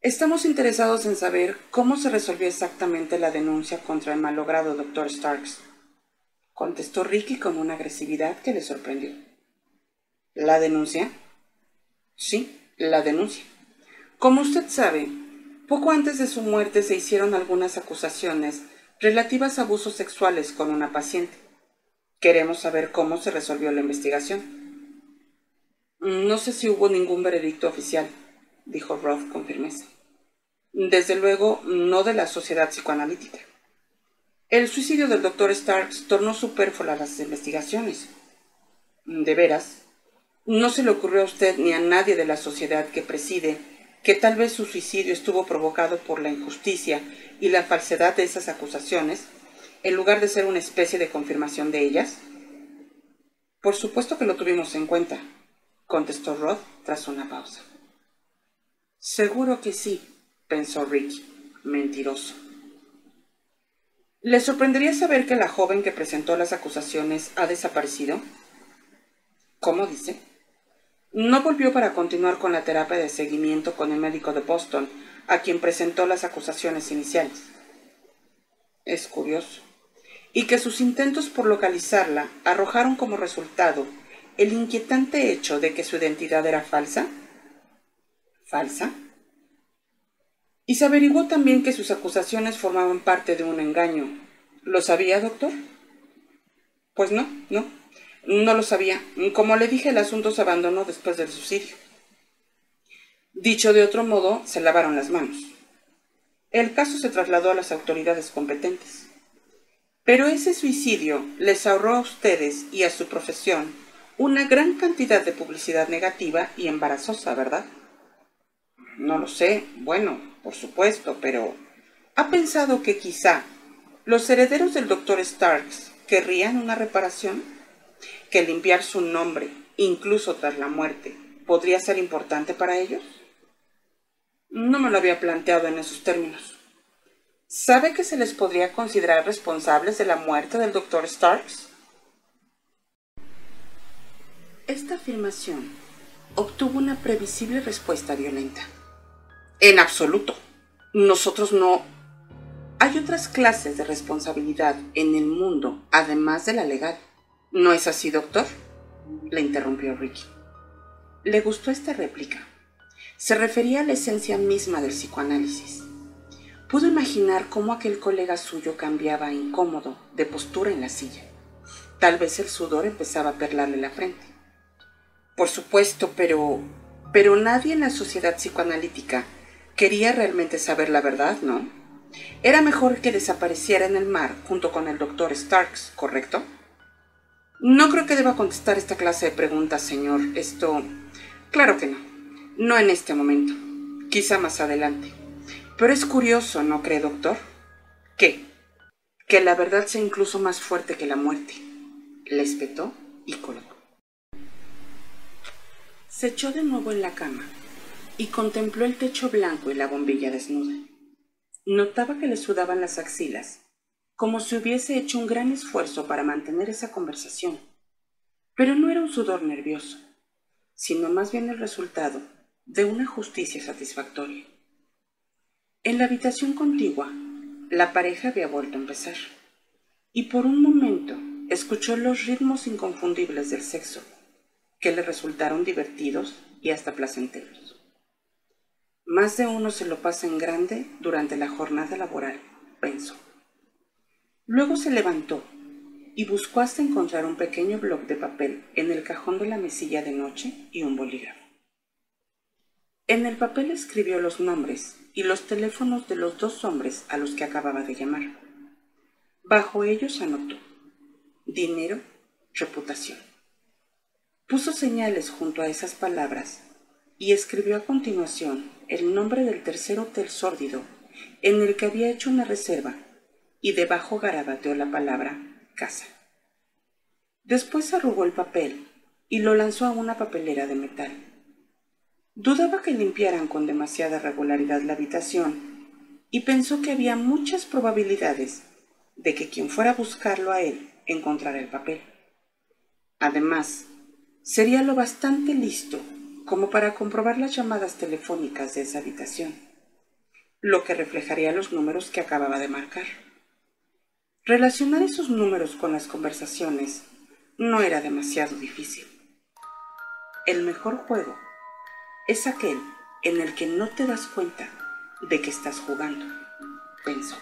Estamos interesados en saber cómo se resolvió exactamente la denuncia contra el malogrado doctor Starks, contestó Ricky con una agresividad que le sorprendió. ¿La denuncia? Sí, la denuncia. Como usted sabe, poco antes de su muerte se hicieron algunas acusaciones relativas a abusos sexuales con una paciente. Queremos saber cómo se resolvió la investigación. No sé si hubo ningún veredicto oficial, dijo Roth con firmeza. Desde luego, no de la sociedad psicoanalítica. El suicidio del doctor Starks tornó superfluas las investigaciones. De veras, no se le ocurrió a usted ni a nadie de la sociedad que preside que tal vez su suicidio estuvo provocado por la injusticia y la falsedad de esas acusaciones en lugar de ser una especie de confirmación de ellas? Por supuesto que lo tuvimos en cuenta, contestó Rod tras una pausa. Seguro que sí, pensó Ricky, mentiroso. ¿Le sorprendería saber que la joven que presentó las acusaciones ha desaparecido? ¿Cómo dice? No volvió para continuar con la terapia de seguimiento con el médico de Boston, a quien presentó las acusaciones iniciales. Es curioso y que sus intentos por localizarla arrojaron como resultado el inquietante hecho de que su identidad era falsa? ¿Falsa? Y se averiguó también que sus acusaciones formaban parte de un engaño. ¿Lo sabía, doctor? Pues no, no, no lo sabía. Como le dije, el asunto se abandonó después del suicidio. Dicho de otro modo, se lavaron las manos. El caso se trasladó a las autoridades competentes. Pero ese suicidio les ahorró a ustedes y a su profesión una gran cantidad de publicidad negativa y embarazosa, ¿verdad? No lo sé, bueno, por supuesto, pero ¿ha pensado que quizá los herederos del doctor Starks querrían una reparación? ¿Que limpiar su nombre, incluso tras la muerte, podría ser importante para ellos? No me lo había planteado en esos términos. ¿Sabe que se les podría considerar responsables de la muerte del Dr. Starks? Esta afirmación obtuvo una previsible respuesta violenta. En absoluto. Nosotros no... Hay otras clases de responsabilidad en el mundo, además de la legal. ¿No es así, doctor? Le interrumpió Ricky. Le gustó esta réplica. Se refería a la esencia misma del psicoanálisis Pudo imaginar cómo aquel colega suyo cambiaba incómodo de postura en la silla. Tal vez el sudor empezaba a perlarle la frente. Por supuesto, pero... Pero nadie en la sociedad psicoanalítica quería realmente saber la verdad, ¿no? Era mejor que desapareciera en el mar junto con el doctor Starks, ¿correcto? No creo que deba contestar esta clase de preguntas, señor. Esto... Claro que no. No en este momento. Quizá más adelante. Pero es curioso, ¿no cree, doctor? ¿Qué? Que la verdad sea incluso más fuerte que la muerte. Le espetó y colocó. Se echó de nuevo en la cama y contempló el techo blanco y la bombilla desnuda. Notaba que le sudaban las axilas como si hubiese hecho un gran esfuerzo para mantener esa conversación. Pero no era un sudor nervioso, sino más bien el resultado de una justicia satisfactoria. En la habitación contigua, la pareja había vuelto a empezar, y por un momento escuchó los ritmos inconfundibles del sexo, que le resultaron divertidos y hasta placenteros. Más de uno se lo pasa en grande durante la jornada laboral, pensó. Luego se levantó y buscó hasta encontrar un pequeño bloc de papel en el cajón de la mesilla de noche y un bolígrafo. En el papel escribió los nombres y los teléfonos de los dos hombres a los que acababa de llamar. Bajo ellos anotó dinero, reputación. Puso señales junto a esas palabras y escribió a continuación el nombre del tercer hotel sórdido en el que había hecho una reserva y debajo garabateó la palabra casa. Después arrugó el papel y lo lanzó a una papelera de metal. Dudaba que limpiaran con demasiada regularidad la habitación y pensó que había muchas probabilidades de que quien fuera a buscarlo a él encontrara el papel. Además, sería lo bastante listo como para comprobar las llamadas telefónicas de esa habitación, lo que reflejaría los números que acababa de marcar. Relacionar esos números con las conversaciones no era demasiado difícil. El mejor juego es aquel en el que no te das cuenta de que estás jugando, pensó.